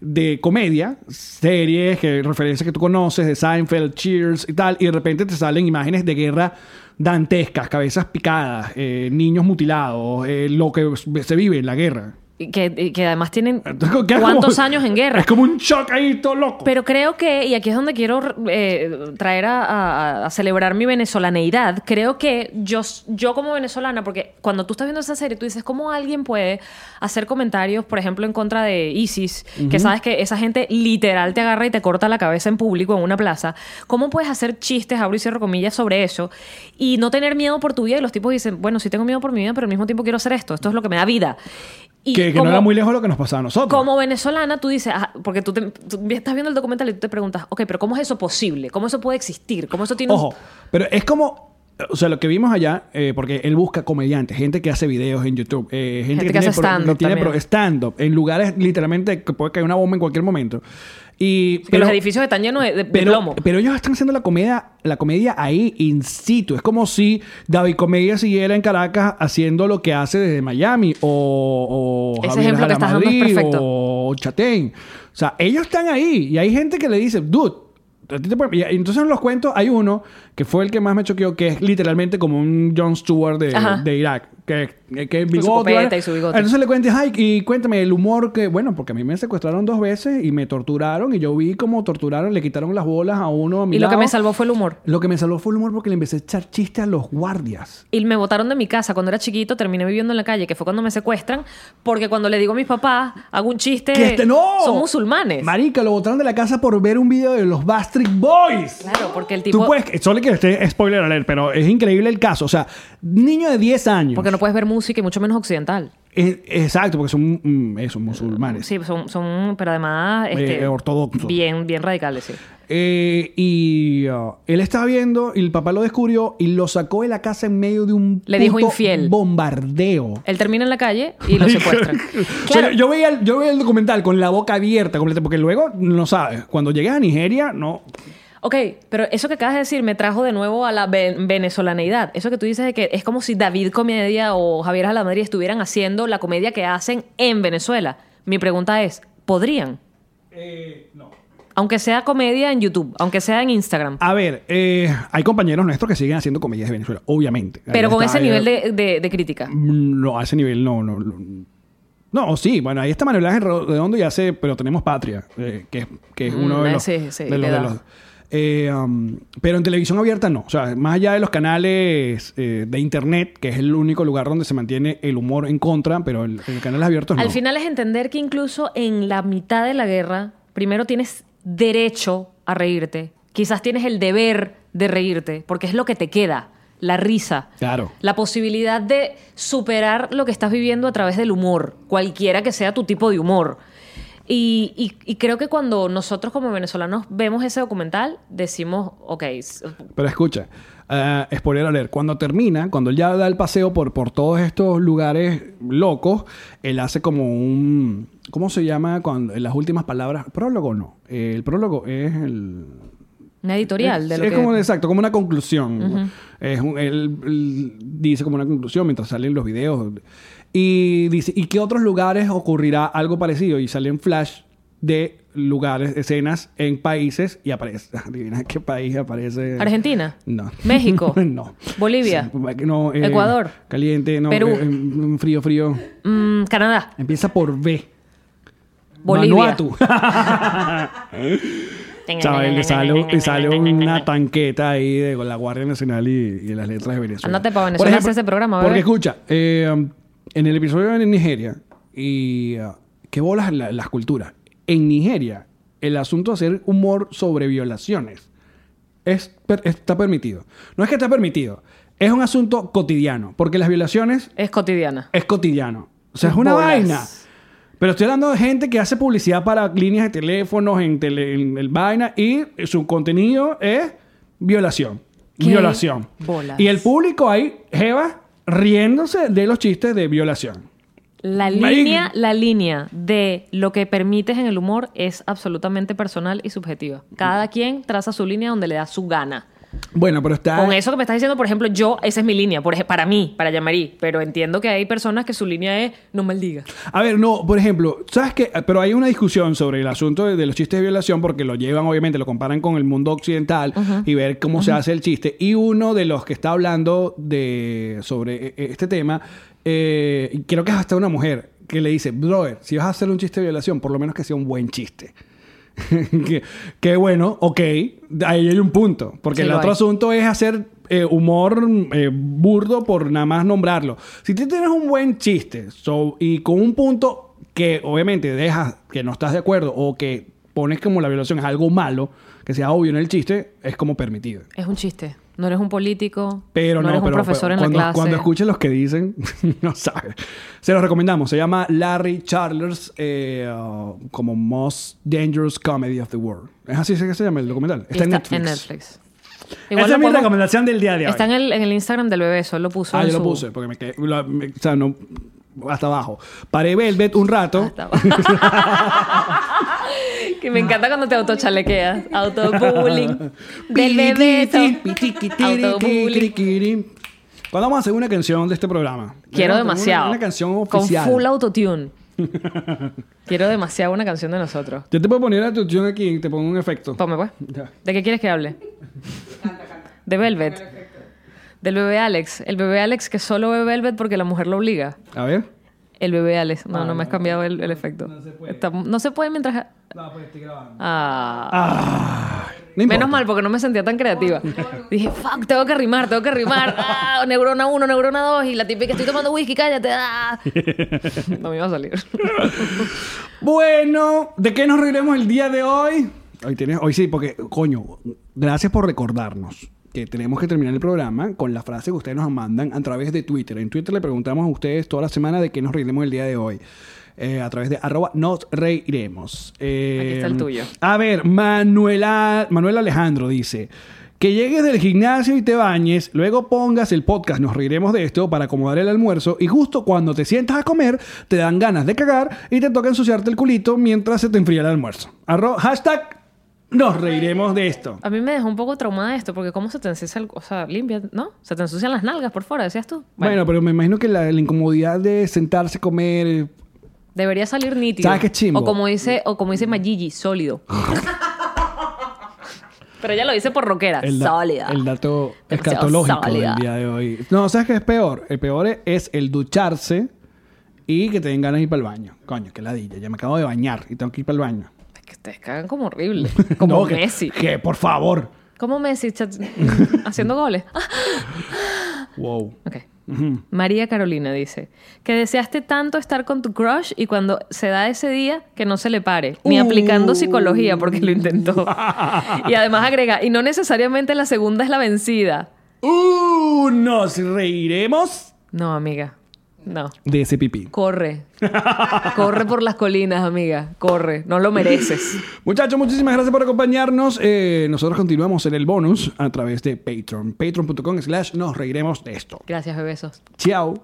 Speaker 1: de, comedia, series, que, referencias que tú conoces, de Seinfeld, Cheers y tal, y de repente te salen imágenes de guerra dantescas, cabezas picadas, eh, niños mutilados, eh, lo que se vive en la guerra.
Speaker 2: Que, además tienen
Speaker 1: Entonces, ¿qué es
Speaker 2: cuántos
Speaker 1: como-
Speaker 2: años en guerra.
Speaker 1: Es como un shock ahí todo loco.
Speaker 2: Pero creo que, y aquí es donde quiero eh, traer a, a- a celebrar mi venezolaneidad, creo que yo, yo como venezolana, porque cuando tú estás viendo esa serie, tú dices, ¿cómo alguien puede hacer comentarios, por ejemplo, en contra de ISIS, que sabes que esa gente literal te agarra y te corta la cabeza en público en una plaza? ¿Cómo puedes hacer chistes, abro y cierro comillas, sobre eso y no tener miedo por tu vida? Y los tipos dicen, bueno, sí tengo miedo por mi vida, pero al mismo tiempo quiero hacer esto, esto es lo que me da vida. Y
Speaker 1: que, que no era muy lejos de lo que nos pasaba a nosotros.
Speaker 2: como venezolana, tú dices, ah, porque tú, te- tú estás viendo el documental y tú te preguntas, ok, pero ¿cómo es eso posible? ¿Cómo eso puede existir? ¿Cómo eso tiene
Speaker 1: Ojo, pero es como. O sea, lo que vimos allá, eh, porque él busca comediantes, gente que hace videos en YouTube, eh, gente,
Speaker 2: Gente que
Speaker 1: tiene
Speaker 2: hace stand-up
Speaker 1: stand-up, en lugares literalmente que puede caer una bomba en cualquier momento. Y,
Speaker 2: que los edificios están llenos de, de- de
Speaker 1: pero,
Speaker 2: plomo?
Speaker 1: pero ellos están haciendo la comedia, la comedia ahí in situ. Es como si David Comedia siguiera en Caracas haciendo lo que hace desde Miami o, o
Speaker 2: Ese
Speaker 1: Javier
Speaker 2: ejemplo que estás dando es
Speaker 1: Jalamadrid,
Speaker 2: perfecto.
Speaker 1: o Chatén. O sea, ellos están ahí y hay gente que le dice, dude, a ti te puede-". Y entonces en los cuentos hay uno que fue el que más me choqueó, que es literalmente como un Jon Stewart de, de Irak. Que, que
Speaker 2: su
Speaker 1: bigote. ¿vale?
Speaker 2: y su bigote.
Speaker 1: Entonces le cuentes, ay, y cuéntame el humor que, bueno, porque a mí me secuestraron dos veces y me torturaron y yo vi cómo torturaron, le quitaron las bolas a uno a mi
Speaker 2: Y lo que
Speaker 1: lado.
Speaker 2: me salvó fue el humor.
Speaker 1: Lo que me salvó fue el humor porque le empecé a echar chistes a los guardias.
Speaker 2: Y me botaron de mi casa cuando era chiquito, terminé viviendo en la calle, que fue cuando me secuestran, porque cuando le digo a mis papás, hago un chiste,
Speaker 1: Que este no.
Speaker 2: son musulmanes.
Speaker 1: Marica, lo botaron de la casa por ver un video de los Bastric Boys.
Speaker 2: Claro, porque el tipo...
Speaker 1: Tú puedes, solo que esté spoiler alert, pero es increíble el caso. O sea, niño de 10 años.
Speaker 2: Porque no puedes ver música y mucho menos occidental.
Speaker 1: Eh, exacto, porque son mm, eso, musulmanes.
Speaker 2: Sí, son, son pero además... Este,
Speaker 1: Eh, ortodoxos.
Speaker 2: Bien, bien radicales, sí.
Speaker 1: Eh, y uh, él estaba viendo y el papá lo descubrió y lo sacó de la casa en medio de un
Speaker 2: Le dijo infiel.
Speaker 1: bombardeo.
Speaker 2: Él termina en la calle y lo secuestran.
Speaker 1: O sea, yo, veía el, yo veía el documental con la boca abierta completa, porque luego, no sabes, cuando llegas a Nigeria, no.
Speaker 2: Ok, pero eso que acabas de decir me trajo de nuevo a la ven- venezolaneidad. Eso que tú dices de que es como si David Comedia o Javier Alamadrid estuvieran haciendo la comedia que hacen en Venezuela. Mi pregunta es, ¿podrían?
Speaker 1: no.
Speaker 2: Aunque sea comedia en YouTube, aunque sea en Instagram.
Speaker 1: A ver, eh, hay compañeros nuestros que siguen haciendo comedias de Venezuela, obviamente.
Speaker 2: pero
Speaker 1: Ahí
Speaker 2: con
Speaker 1: está,
Speaker 2: ese
Speaker 1: eh,
Speaker 2: nivel de, de- de crítica.
Speaker 1: Mm, No, a ese nivel no, no. No, No, sí, bueno, ahí está Manuel Ángel Redondo y hace, pero tenemos Patria, eh, que, que es uno
Speaker 2: Mm,
Speaker 1: de los...
Speaker 2: sí, sí,
Speaker 1: de los- eh, um, pero en televisión abierta no. O sea, más allá de los canales eh, de internet, que es el único lugar donde se mantiene el humor en contra, pero en, en canales abiertos no.
Speaker 2: Al final es entender que incluso en la mitad de la guerra, primero tienes derecho a reírte. Quizás tienes el deber de reírte, porque es lo que te queda. la risa.
Speaker 1: Claro.
Speaker 2: La posibilidad de superar lo que estás viviendo a través del humor, cualquiera que sea tu tipo de humor. Y, y- y creo que cuando nosotros como venezolanos vemos ese documental, decimos, ok,
Speaker 1: Pero escucha, eh, spoiler alert, cuando termina, cuando él ya da el paseo por, por todos estos lugares locos, él hace como un... ¿Cómo se llama? Cuando, en las últimas palabras. Prólogo no. Eh, el prólogo es el...
Speaker 2: una editorial
Speaker 1: es,
Speaker 2: de lo
Speaker 1: es
Speaker 2: que...
Speaker 1: como, exacto, como una conclusión. es un- él, él dice como una conclusión mientras salen los videos. Y dice, ¿y qué otros lugares ocurrirá algo parecido? Y salen flash de lugares, escenas en países y aparece. Adivina qué país aparece.
Speaker 2: Argentina.
Speaker 1: No.
Speaker 2: México.
Speaker 1: no.
Speaker 2: Bolivia.
Speaker 1: Sí, no, eh,
Speaker 2: Ecuador.
Speaker 1: Caliente, no.
Speaker 2: Perú.
Speaker 1: eh, frío, frío.
Speaker 2: Mm, Canadá.
Speaker 1: Empieza por B.
Speaker 2: Bolivia.
Speaker 1: Vanuatu. Chaval, le sale, le sale una tanqueta ahí de, con la Guardia Nacional y, y las letras de Venezuela.
Speaker 2: Ándate pa' Venezuela
Speaker 1: Por
Speaker 2: hacer ese programa, bebé.
Speaker 1: Porque escucha, eh, en el episodio de Nigeria, y uh, qué bolas la- las culturas. En Nigeria, el asunto de hacer humor sobre violaciones es, per- está permitido. No es que está permitido, es un asunto cotidiano, porque las violaciones
Speaker 2: Es cotidiana.
Speaker 1: es cotidiano. O sea, es una
Speaker 2: Bolas.
Speaker 1: vaina. Pero estoy hablando de gente que hace publicidad para líneas de teléfonos, en, tele- en el vaina, y su contenido es violación.
Speaker 2: ¿Qué
Speaker 1: Violación.
Speaker 2: bolas?
Speaker 1: Y el público ahí, Jeva, riéndose de los chistes de violación.
Speaker 2: La línea, la línea de lo que permites en el humor es absolutamente personal y subjetiva. Cada quien traza su línea donde le da su gana.
Speaker 1: Bueno, pero está...
Speaker 2: Con eso que me estás diciendo, por ejemplo, yo, esa es mi línea, por para mí, para Yamari. Pero entiendo que hay personas que su línea es no maldiga.
Speaker 1: A ver, no, por ejemplo, ¿sabes qué? Pero hay una discusión sobre el asunto de, de los chistes de violación porque lo llevan, obviamente, lo comparan con el mundo occidental y ver cómo se hace el chiste. Y uno de los que está hablando de, sobre e- este tema, eh, creo que es hasta una mujer, que le dice, brother, si vas a hacer un chiste de violación, por lo menos que sea un buen chiste. que, que bueno, ok, ahí hay un punto. Porque
Speaker 2: Sí,
Speaker 1: el otro
Speaker 2: hay.
Speaker 1: asunto es hacer eh, humor eh, burdo por nada más nombrarlo. Si tú tienes un buen chiste so- y con un punto que obviamente dejas que no estás de acuerdo o que pones como la violación es algo malo, que sea obvio en el chiste, es como permitido.
Speaker 2: Es un chiste. No eres un político.
Speaker 1: Pero no,
Speaker 2: eres
Speaker 1: pero,
Speaker 2: un profesor
Speaker 1: pero
Speaker 2: en
Speaker 1: cuando,
Speaker 2: la clase.
Speaker 1: cuando escuches los que dicen, no sabes. Se los recomendamos. Se llama Larry Charles eh, uh, como Most Dangerous Comedy of the World. Es así que se llama el documental. Está, en Netflix.
Speaker 2: En Netflix.
Speaker 1: Esa es
Speaker 2: lo
Speaker 1: mi recomendación del día de hoy.
Speaker 2: Está en el, en el Instagram del bebé, eso él lo puso.
Speaker 1: Ah,
Speaker 2: en
Speaker 1: yo lo
Speaker 2: su-
Speaker 1: puse porque me quedé. lo- me- o sea, no. Hasta abajo. Paré Velvet un rato.
Speaker 2: Hasta abajo. que me encanta cuando te autochalequeas. Autobullying. Del bebeto. Autobullying.
Speaker 1: ¿Cuándo vamos a hacer una canción de este programa?
Speaker 2: Quiero
Speaker 1: Una-
Speaker 2: demasiado.
Speaker 1: Una, canción oficial.
Speaker 2: Con full autotune. Quiero demasiado una canción de nosotros.
Speaker 1: Yo te puedo poner la canción aquí y te pongo un efecto.
Speaker 2: Ponme pues.
Speaker 1: Ya.
Speaker 2: ¿De qué quieres que hable? De Velvet. Del bebé Alex. El bebé Alex que solo ve Velvet porque la mujer lo obliga.
Speaker 1: A ver.
Speaker 2: El bebé Alex. No,
Speaker 1: Ah,
Speaker 2: no me has cambiado el, el efecto.
Speaker 1: no se puede.
Speaker 2: Está- no se puede mientras...
Speaker 1: No, pues estoy grabando.
Speaker 2: Ah.
Speaker 1: Ah, no.
Speaker 2: Menos mal, porque no me sentía tan creativa. Dije, fuck, tengo que rimar, tengo que rimar. Ah, neurona 1, neurona 2. Y la típica, estoy tomando whisky, cállate. ah. No me iba a salir.
Speaker 1: Bueno, ¿de qué nos reiremos el día de hoy? Hoy, tienes, hoy sí, porque, coño, gracias por recordarnos que tenemos que terminar el programa con la frase que ustedes nos mandan a través de Twitter. En Twitter le preguntamos a ustedes toda la semana de qué nos reiremos el día de hoy. Eh, a través de arroba nos reiremos. Eh,
Speaker 2: Aquí está el tuyo.
Speaker 1: A ver, Manuela, Manuel Alejandro dice... Que llegues del gimnasio y te bañes, luego pongas el podcast, nos reiremos de esto para acomodar el almuerzo y justo cuando te sientas a comer te dan ganas de cagar y te toca ensuciarte el culito mientras se te enfría el almuerzo. Arro, hashtag nos reiremos de esto.
Speaker 2: A mí me dejó un poco traumada esto, porque ¿cómo se te ensucia el... O sea, limpia, ¿no? Se te ensucian las nalgas por fuera, decías tú.
Speaker 1: Bueno, pero me imagino que la, la incomodidad de sentarse, comer... eh,
Speaker 2: Debería salir nítido.
Speaker 1: ¿Sabes qué chimbo?
Speaker 2: O como dice, o como dice Majiji, sólido. Pero ella lo dice por rockera.
Speaker 1: El, da-
Speaker 2: Sólida.
Speaker 1: el dato
Speaker 2: Demasiado
Speaker 1: escatológico
Speaker 2: sólida.
Speaker 1: del día de hoy. No, ¿sabes qué es peor? El peor es, es el ducharse y que te den ganas de ir para el baño. Coño, qué ladilla. Ya me acabo de bañar y tengo que ir para el baño.
Speaker 2: Ustedes cagan como horrible. Como
Speaker 1: No, que-
Speaker 2: Messi.
Speaker 1: Que, por favor.
Speaker 2: Como Messi haciendo goles.
Speaker 1: Wow.
Speaker 2: ok. María Carolina dice que deseaste tanto estar con tu crush y cuando se da ese día que no se le pare, ni
Speaker 1: Uh.
Speaker 2: aplicando psicología porque lo intentó. y además agrega, y no necesariamente la segunda es la vencida.
Speaker 1: Uh, nos reiremos
Speaker 2: No, amiga. No.
Speaker 1: de ese pipí.
Speaker 2: Corre. Corre por las colinas, amiga. Corre. No lo mereces.
Speaker 1: Muchachos, muchísimas gracias por acompañarnos. Eh, nosotros continuamos en el bonus a través de Patreon. Patreon.com slash nos reiremos de esto.
Speaker 2: Gracias, bebesos.
Speaker 1: Chao.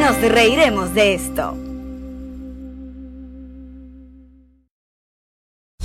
Speaker 3: Nos reiremos de esto.